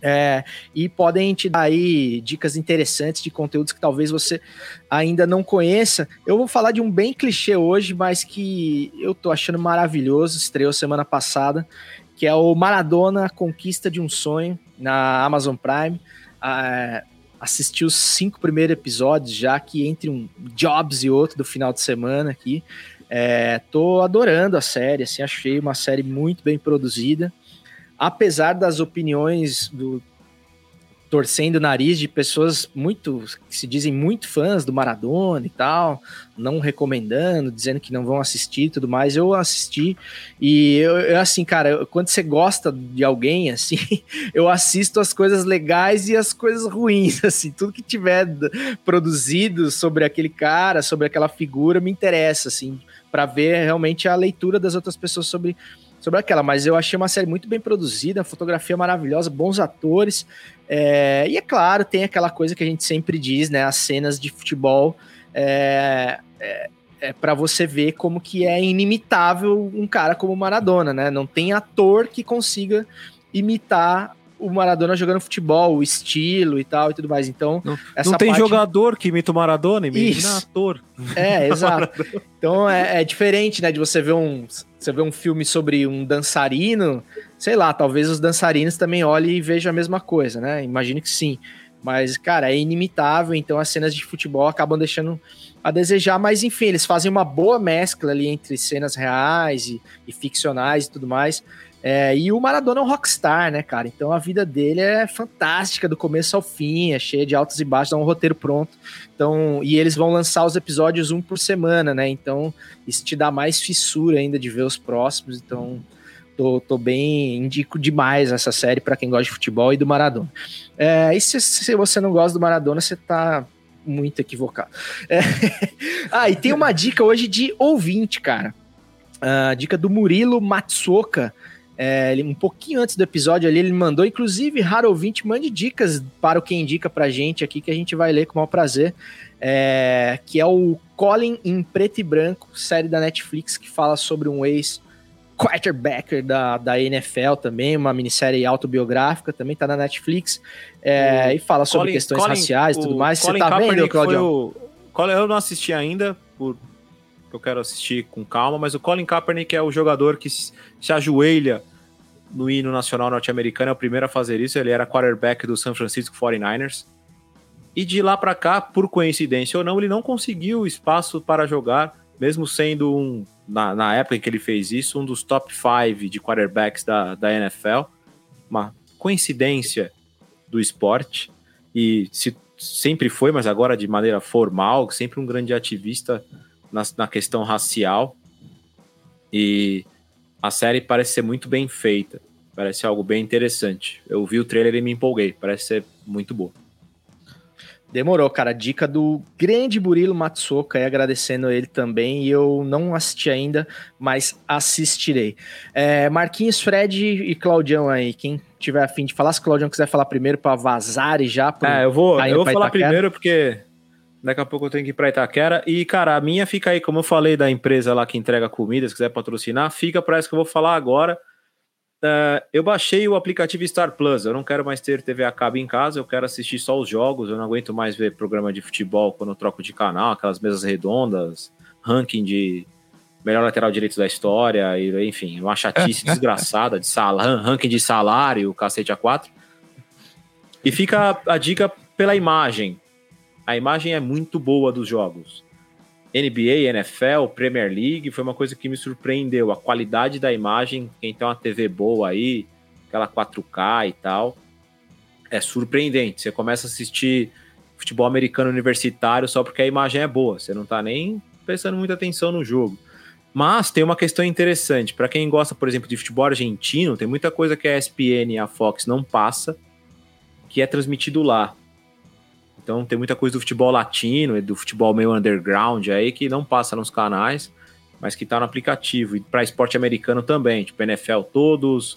É, e podem te dar aí dicas interessantes de conteúdos que talvez você ainda não conheça. Eu vou falar de um bem clichê hoje, mas que eu tô achando maravilhoso, estreou semana passada, que é o Maradona Conquista de um Sonho na Amazon Prime. É, assisti os cinco primeiros episódios já que entre um Jobs e outro do final de semana aqui. É, tô adorando a série, assim, achei uma série muito bem produzida apesar das opiniões do torcendo o nariz de pessoas muito que se dizem muito fãs do Maradona e tal, não recomendando, dizendo que não vão assistir e tudo mais. Eu assisti e eu, eu assim, cara, quando você gosta de alguém <laughs> assim, eu assisto as coisas legais e as coisas ruins, <laughs> assim, tudo que tiver produzido sobre aquele cara, sobre aquela figura me interessa assim, para ver realmente a leitura das outras pessoas sobre sobre aquela, mas eu achei uma série muito bem produzida, fotografia maravilhosa, bons atores, é, e é claro, tem aquela coisa que a gente sempre diz, né, as cenas de futebol é, é, é para você ver como que é inimitável um cara como Maradona, né, não tem ator que consiga imitar o Maradona jogando futebol, o estilo e tal e tudo mais. Então, não, não tem parte... jogador que imita o Maradona, imita ator. É, <laughs> exato. então é, é, diferente, né, de você ver um você vê um filme sobre um dançarino, sei lá, talvez os dançarinos também olhem e vejam a mesma coisa, né? Imagino que sim. Mas, cara, é inimitável, então as cenas de futebol acabam deixando a desejar, mas enfim, eles fazem uma boa mescla ali entre cenas reais e, e ficcionais e tudo mais. É, e o Maradona é um rockstar, né, cara? Então a vida dele é fantástica do começo ao fim, é cheia de altos e baixos, dá um roteiro pronto. Então, e eles vão lançar os episódios um por semana, né? Então, isso te dá mais fissura ainda de ver os próximos. Então, tô, tô bem, indico demais essa série para quem gosta de futebol e do Maradona. É, e se, se, você não gosta do Maradona, você tá muito equivocado. É, <laughs> ah, e tem uma dica hoje de ouvinte, cara. A dica do Murilo Matsuoka é, ele, um pouquinho antes do episódio ali, ele mandou, inclusive, raro ouvinte, mande dicas para o que indica pra gente aqui, que a gente vai ler com o maior prazer. É, que é o Colin em preto e branco, série da Netflix que fala sobre um ex quarterbacker da, da NFL também, uma minissérie autobiográfica, também tá na Netflix, é, e fala sobre Colin, questões Colin, raciais e tudo mais. Você tá Kaepernick vendo, Claudio? O, eu não assisti ainda, por eu quero assistir com calma, mas o Colin Kaepernick é o jogador que se ajoelha no hino nacional norte-americano, é o primeiro a fazer isso, ele era quarterback do San Francisco 49ers. E de lá para cá, por coincidência ou não, ele não conseguiu espaço para jogar, mesmo sendo um, na, na época em que ele fez isso, um dos top 5 de quarterbacks da, da NFL. Uma coincidência do esporte. E se, sempre foi, mas agora de maneira formal, sempre um grande ativista na, na questão racial. E a série parece ser muito bem feita. Parece algo bem interessante. Eu vi o trailer e me empolguei. Parece ser muito boa. Demorou, cara. Dica do grande Burilo Matsuoka, aí agradecendo ele também. E eu não assisti ainda, mas assistirei. É, Marquinhos, Fred e Claudião aí. Quem tiver afim de falar, se o Claudião quiser falar primeiro para vazar e já. Pro, é, eu vou, eu vou falar primeiro porque Daqui a pouco eu tenho que ir para Itaquera. E, cara, a minha fica aí, como eu falei da empresa lá que entrega comida, se quiser patrocinar, fica para essa que eu vou falar agora. Uh, eu baixei o aplicativo Star Plus. Eu não quero mais ter TV a cabo em casa, eu quero assistir só os jogos. Eu não aguento mais ver programa de futebol quando eu troco de canal, aquelas mesas redondas, ranking de melhor lateral direito da história, e, enfim, uma chatice <laughs> desgraçada de sala, ranking de salário, cacete a quatro. E fica a dica pela imagem a imagem é muito boa dos jogos. NBA, NFL, Premier League, foi uma coisa que me surpreendeu. A qualidade da imagem, quem tem uma TV boa aí, aquela 4K e tal. É surpreendente. Você começa a assistir futebol americano universitário só porque a imagem é boa. Você não tá nem prestando muita atenção no jogo. Mas tem uma questão interessante. Para quem gosta, por exemplo, de futebol argentino, tem muita coisa que a ESPN e a Fox não passa, que é transmitido lá. Então tem muita coisa do futebol latino e do futebol meio underground aí que não passa nos canais, mas que tá no aplicativo. E para esporte americano também, tipo NFL todos,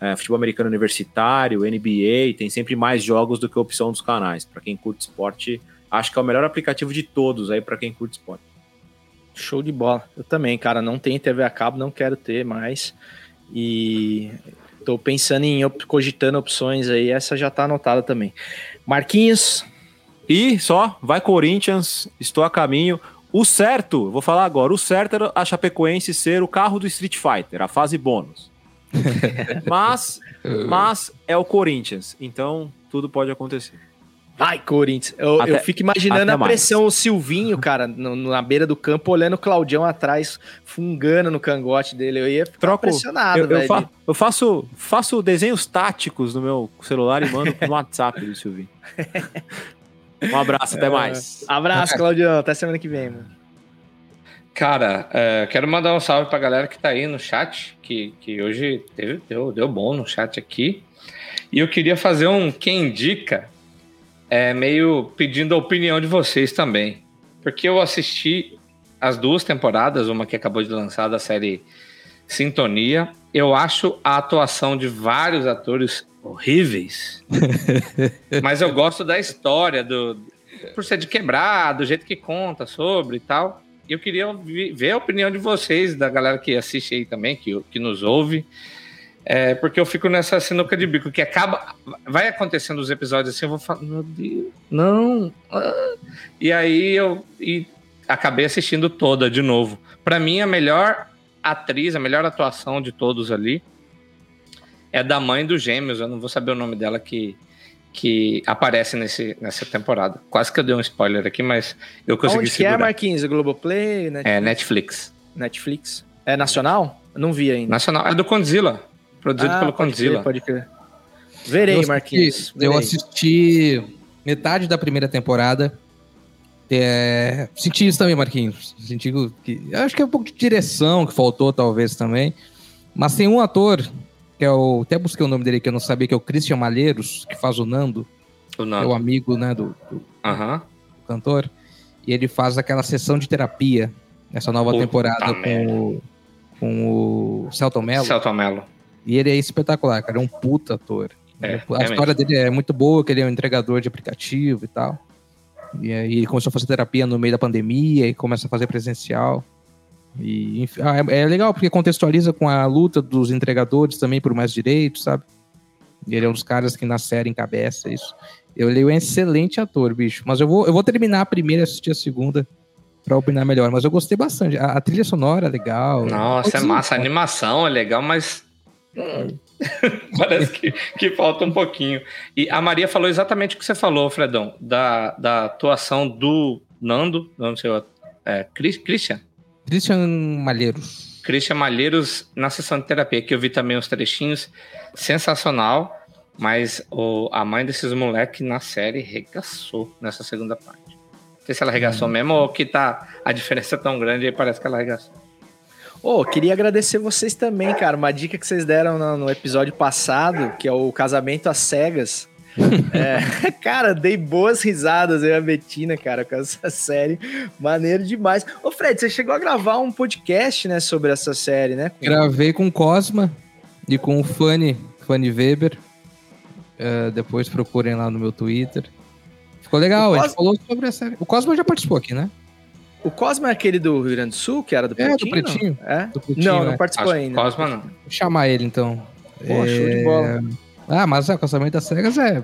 é, futebol americano universitário, NBA, tem sempre mais jogos do que a opção dos canais. Para quem curte esporte, acho que é o melhor aplicativo de todos aí para quem curte esporte. Show de bola. Eu também, cara, não tenho TV a cabo, não quero ter mais. E tô pensando em cogitando opções aí, essa já tá anotada também. Marquinhos, E só, vai Corinthians, estou a caminho. O certo, vou falar agora, o certo era a Chapecoense ser o carro do Street Fighter, a fase bônus. <laughs> mas, <laughs> mas é o Corinthians, então tudo pode acontecer. vai Corinthians. Eu, Até- eu fico imaginando a mais. pressão, o Silvinho, cara, no- no- na beira do campo, olhando o Claudião atrás, fungando no cangote dele. Eu ia ficar Troco, impressionado, eu, eu velho. fa- eu faço, faço desenhos táticos no meu celular e mando no <laughs> WhatsApp do Silvinho. Um abraço, até mais. Abraço, Claudião. Até semana que vem, mano. Cara, é, quero mandar um salve pra galera que tá aí no chat, que, que hoje teve, deu, deu bom no chat aqui. E eu queria fazer um quem indica, é, meio pedindo a opinião de vocês também. Porque eu assisti as duas temporadas, uma que acabou de lançar da série Sintonia. Eu acho a atuação de vários atores horríveis. <laughs> Mas eu gosto da história, do, por ser de quebrar, do jeito que conta sobre e tal. Eu queria ver a opinião de vocês, da galera que assiste aí também, que, que nos ouve. É, porque eu fico nessa sinuca de bico, que acaba. Vai acontecendo os episódios assim, eu vou falar, meu Deus, não. ah." E aí eu e acabei assistindo toda de novo. Pra mim, a melhor atriz, a melhor atuação de todos ali é da mãe dos gêmeos. Eu não vou saber o nome dela que, que aparece nesse, nessa temporada. Quase que eu dei um spoiler aqui, mas eu consegui Onde que é, segurar. Marquinhos? Globoplay? Net- É Netflix. Netflix? É nacional? Eu Não vi ainda. Nacional. É do Condzilla. Produzido Ah, pelo pode Condzilla. crer, Pode crer. Verei, Eu assisti- Marquinhos. Eu verei. assisti metade da primeira temporada. É, senti isso também, Marquinhos. Senti que. eu Acho que é um pouco de direção que faltou, talvez, também. Mas tem um ator, que é o. Até busquei o nome dele que eu não sabia, que é o Christian Malheiros, que faz o Nando, O é o Nando. amigo né, do, do Aham. cantor. E ele faz aquela sessão de terapia nessa nova Puta temporada com o, com o Celton Mello. Celton Mello. E ele é espetacular, cara. É um puta ator. É, a é história dele é muito boa, que ele é um entregador de aplicativo e tal. E aí ele começou a fazer terapia no meio da pandemia e começa a fazer presencial. E enfim, ah, é, é legal porque contextualiza com a luta dos entregadores também por mais direitos, sabe? Ele é um dos caras que na série encabeça isso. Eu ele é um excelente ator, bicho. Mas eu vou, eu vou terminar a primeira e assistir a segunda pra opinar melhor. Mas eu gostei bastante. A, a trilha sonora é legal. Nossa, é massa. A animação é legal, mas. hum, <laughs> Parece que, que falta um pouquinho. E a Maria falou exatamente o que você falou, Fredão, da, da atuação do Nando, não sei, é, Cris- Christian? Christian Malheiros. Christian Malheiros na sessão de terapia, que eu vi também os trechinhos, sensacional, mas o, a mãe desses moleques na série regaçou nessa segunda parte. Não sei se ela regaçou mesmo ou que tá a diferença é tão grande aí parece que ela regaçou. Ô, queria agradecer vocês também, cara. Uma dica que vocês deram no, no episódio passado, que é o casamento às cegas. É, <laughs> cara, dei boas risadas eu e a Betina, cara, com essa <laughs> série. Maneiro demais. Ô, Fred, você chegou a gravar um podcast, né, sobre essa série, né? Gravei com o Cosma e com o Fanny, Fanny Weber. É, depois procurem lá no meu Twitter. Ficou legal, O a gente falou sobre a série. O Cosma já participou aqui, né? O Cosmo é aquele do Rio Grande do Sul, que era do É, do Pretinho? Pretinho. É? Do Pretinho, não, né? não participou Acho ainda. Cosma não. Vou chamar ele então. Pô, show de bola. Ah, mas é, o Casamento das Cegas é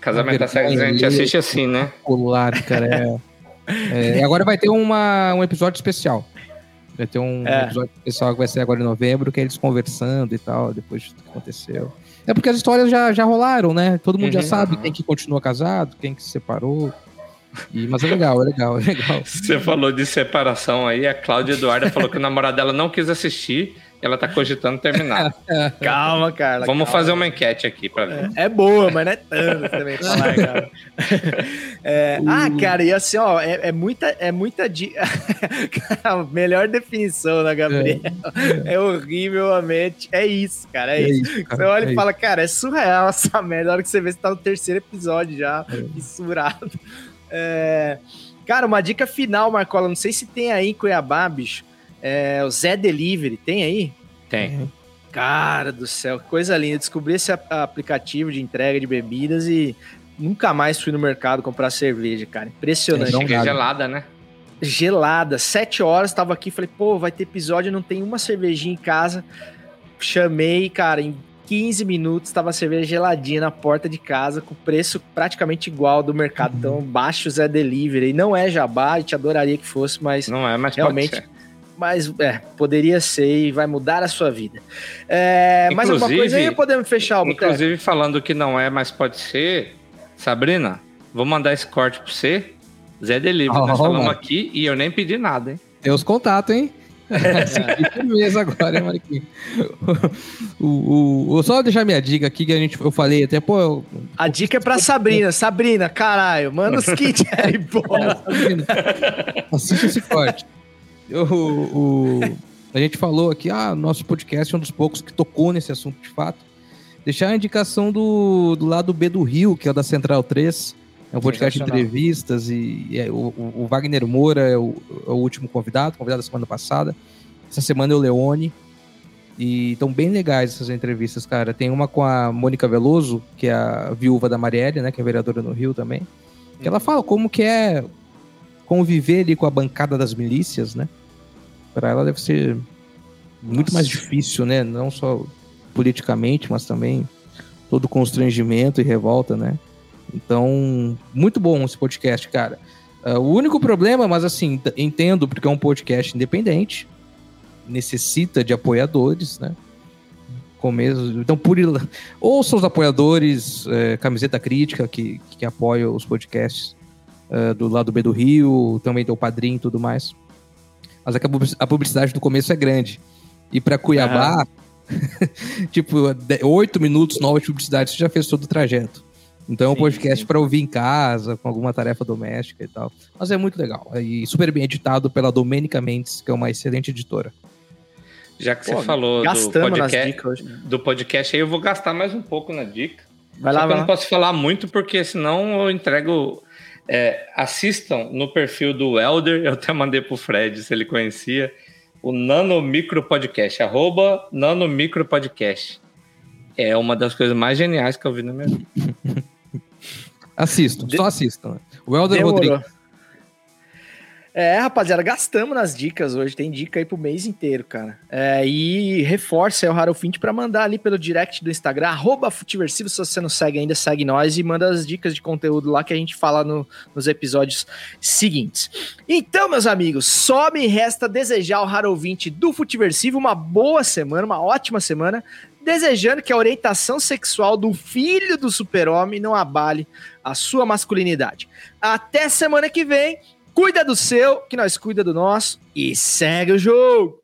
Casamento das cegas a gente assiste assim, né? popular, cara. É, <laughs> É, e agora vai ter uma, um episódio especial. Vai ter um É. episódio especial que vai ser agora em novembro, que é eles conversando e tal, depois de tudo que aconteceu. É porque as histórias já, já rolaram, né? Todo mundo já Uhum. sabe quem que continua casado, quem que se separou. E, mas é legal, é legal, é legal. Você falou de separação aí, a Cláudia Eduarda falou que o namorado dela não quis assistir, ela tá cogitando terminar. <laughs> Calma, Carla. Vamos calma. fazer uma enquete aqui pra ver. É boa, mas não é tanto também falar, cara. <laughs> É, ah, cara, e assim, ó, é, é muita, é muita di... Cara, <laughs> a melhor definição da Gabriel. É, horrivelmente. É isso, cara. É, É isso. isso, cara, Você olha é e fala, cara, é surreal essa merda. Na hora que você vê, você tá no terceiro episódio já, fissurado. É, Cara, uma dica final, Marcola. Não sei se tem aí em Cuiabá, bicho. É, o Zé Delivery, tem aí? Tem. Cara do céu, que coisa linda. Eu descobri esse ap- aplicativo de entrega de bebidas e nunca mais fui no mercado comprar cerveja, cara. Impressionante. É, gelada, né? Gelada, sete horas, tava aqui, falei, pô, vai ter episódio, não tem uma cervejinha em casa. Chamei, cara, em 15 minutos tava a cerveja geladinha na porta de casa, com preço praticamente igual do mercado. Então, baixo Zé Delivery. E não é jabá, a gente adoraria que fosse, mas Não é, mas Realmente, pode ser. Mas é, poderia ser e vai mudar a sua vida. É, mais alguma coisa aí ou podemos fechar o boteco? Inclusive, falando que não é, mas pode ser, Sabrina, vou mandar esse corte pra você. Zé Delivery, nós Oh, falamos mano. aqui e eu nem pedi nada, hein? Tem os contatos, hein? <laughs> Mesmo agora, hein, Marquinhos? <laughs> O, o, o- só deixar minha dica aqui, que a gente, eu falei até, pô, eu, A dica é pra Sabrina. Sabrina, caralho, manda os kits aí, porra. <laughs> Sabrina, assiste esse corte. Eu- o, a gente falou aqui, ah, nosso podcast é um dos poucos que tocou nesse assunto de fato. Deixar a indicação do, do lado B do Rio, que é o da Central 3. É um podcast de entrevistas e, e é, o, o- o Wagner Moura é o, é o último convidado, convidado da semana passada. Essa semana é o Leone. E estão bem legais essas entrevistas, cara. Tem uma com a Mônica Veloso, que é a viúva da Marielle, né? Que é vereadora no Rio também. Que ela fala como que é conviver ali com a bancada das milícias, né? Para ela deve ser muito mais difícil, né? Não só politicamente, mas também todo constrangimento e revolta, né? Então, muito bom esse podcast, cara. Ah, o único problema, mas assim, entendo porque é um podcast independente, necessita de apoiadores, né? Começo, então, por ouçam os apoiadores, eh, camiseta crítica que, que apoia os podcasts eh, do lado B do Rio, também tem o padrinho e tudo mais. Mas é que a publici- a publicidade do começo é grande. E para Cuiabá, <laughs> tipo, de- oito minutos, nove de publicidade, você já fez todo o trajeto. Então é um podcast para ouvir em casa, com alguma tarefa doméstica e tal. Mas é muito legal. E super bem editado pela Domênica Mendes, que é uma excelente editora. Já que Pô, você falou do podcast, dicas hoje. do podcast aí, eu vou gastar mais um pouco na dica. Vai Só lá, que eu vai não lá. posso falar muito, porque senão eu entrego. É, assistam no perfil do Elder, eu até mandei pro Fred se ele conhecia, o Nano Micro Podcast, arroba Nano Micro Podcast. É uma das coisas mais geniais que eu vi na minha vida. <laughs> Assistam, De- só assistam. né? O Helder Demorou. Rodrigues. É, rapaziada, gastamos nas dicas hoje. Tem dica aí pro mês inteiro, cara. É, e reforça aí o Harofint pra mandar ali pelo direct do Instagram, arroba Futiversivo. Se você não segue ainda, segue nós e manda as dicas de conteúdo lá que a gente fala no- nos episódios seguintes. Então, meus amigos, só me resta desejar ao Harovinte do Futiversivo uma boa semana, uma ótima semana. Desejando que a orientação sexual do filho do super-homem não abale a sua masculinidade. Até semana que vem. Cuida do seu, que nós cuida do nosso e segue o jogo.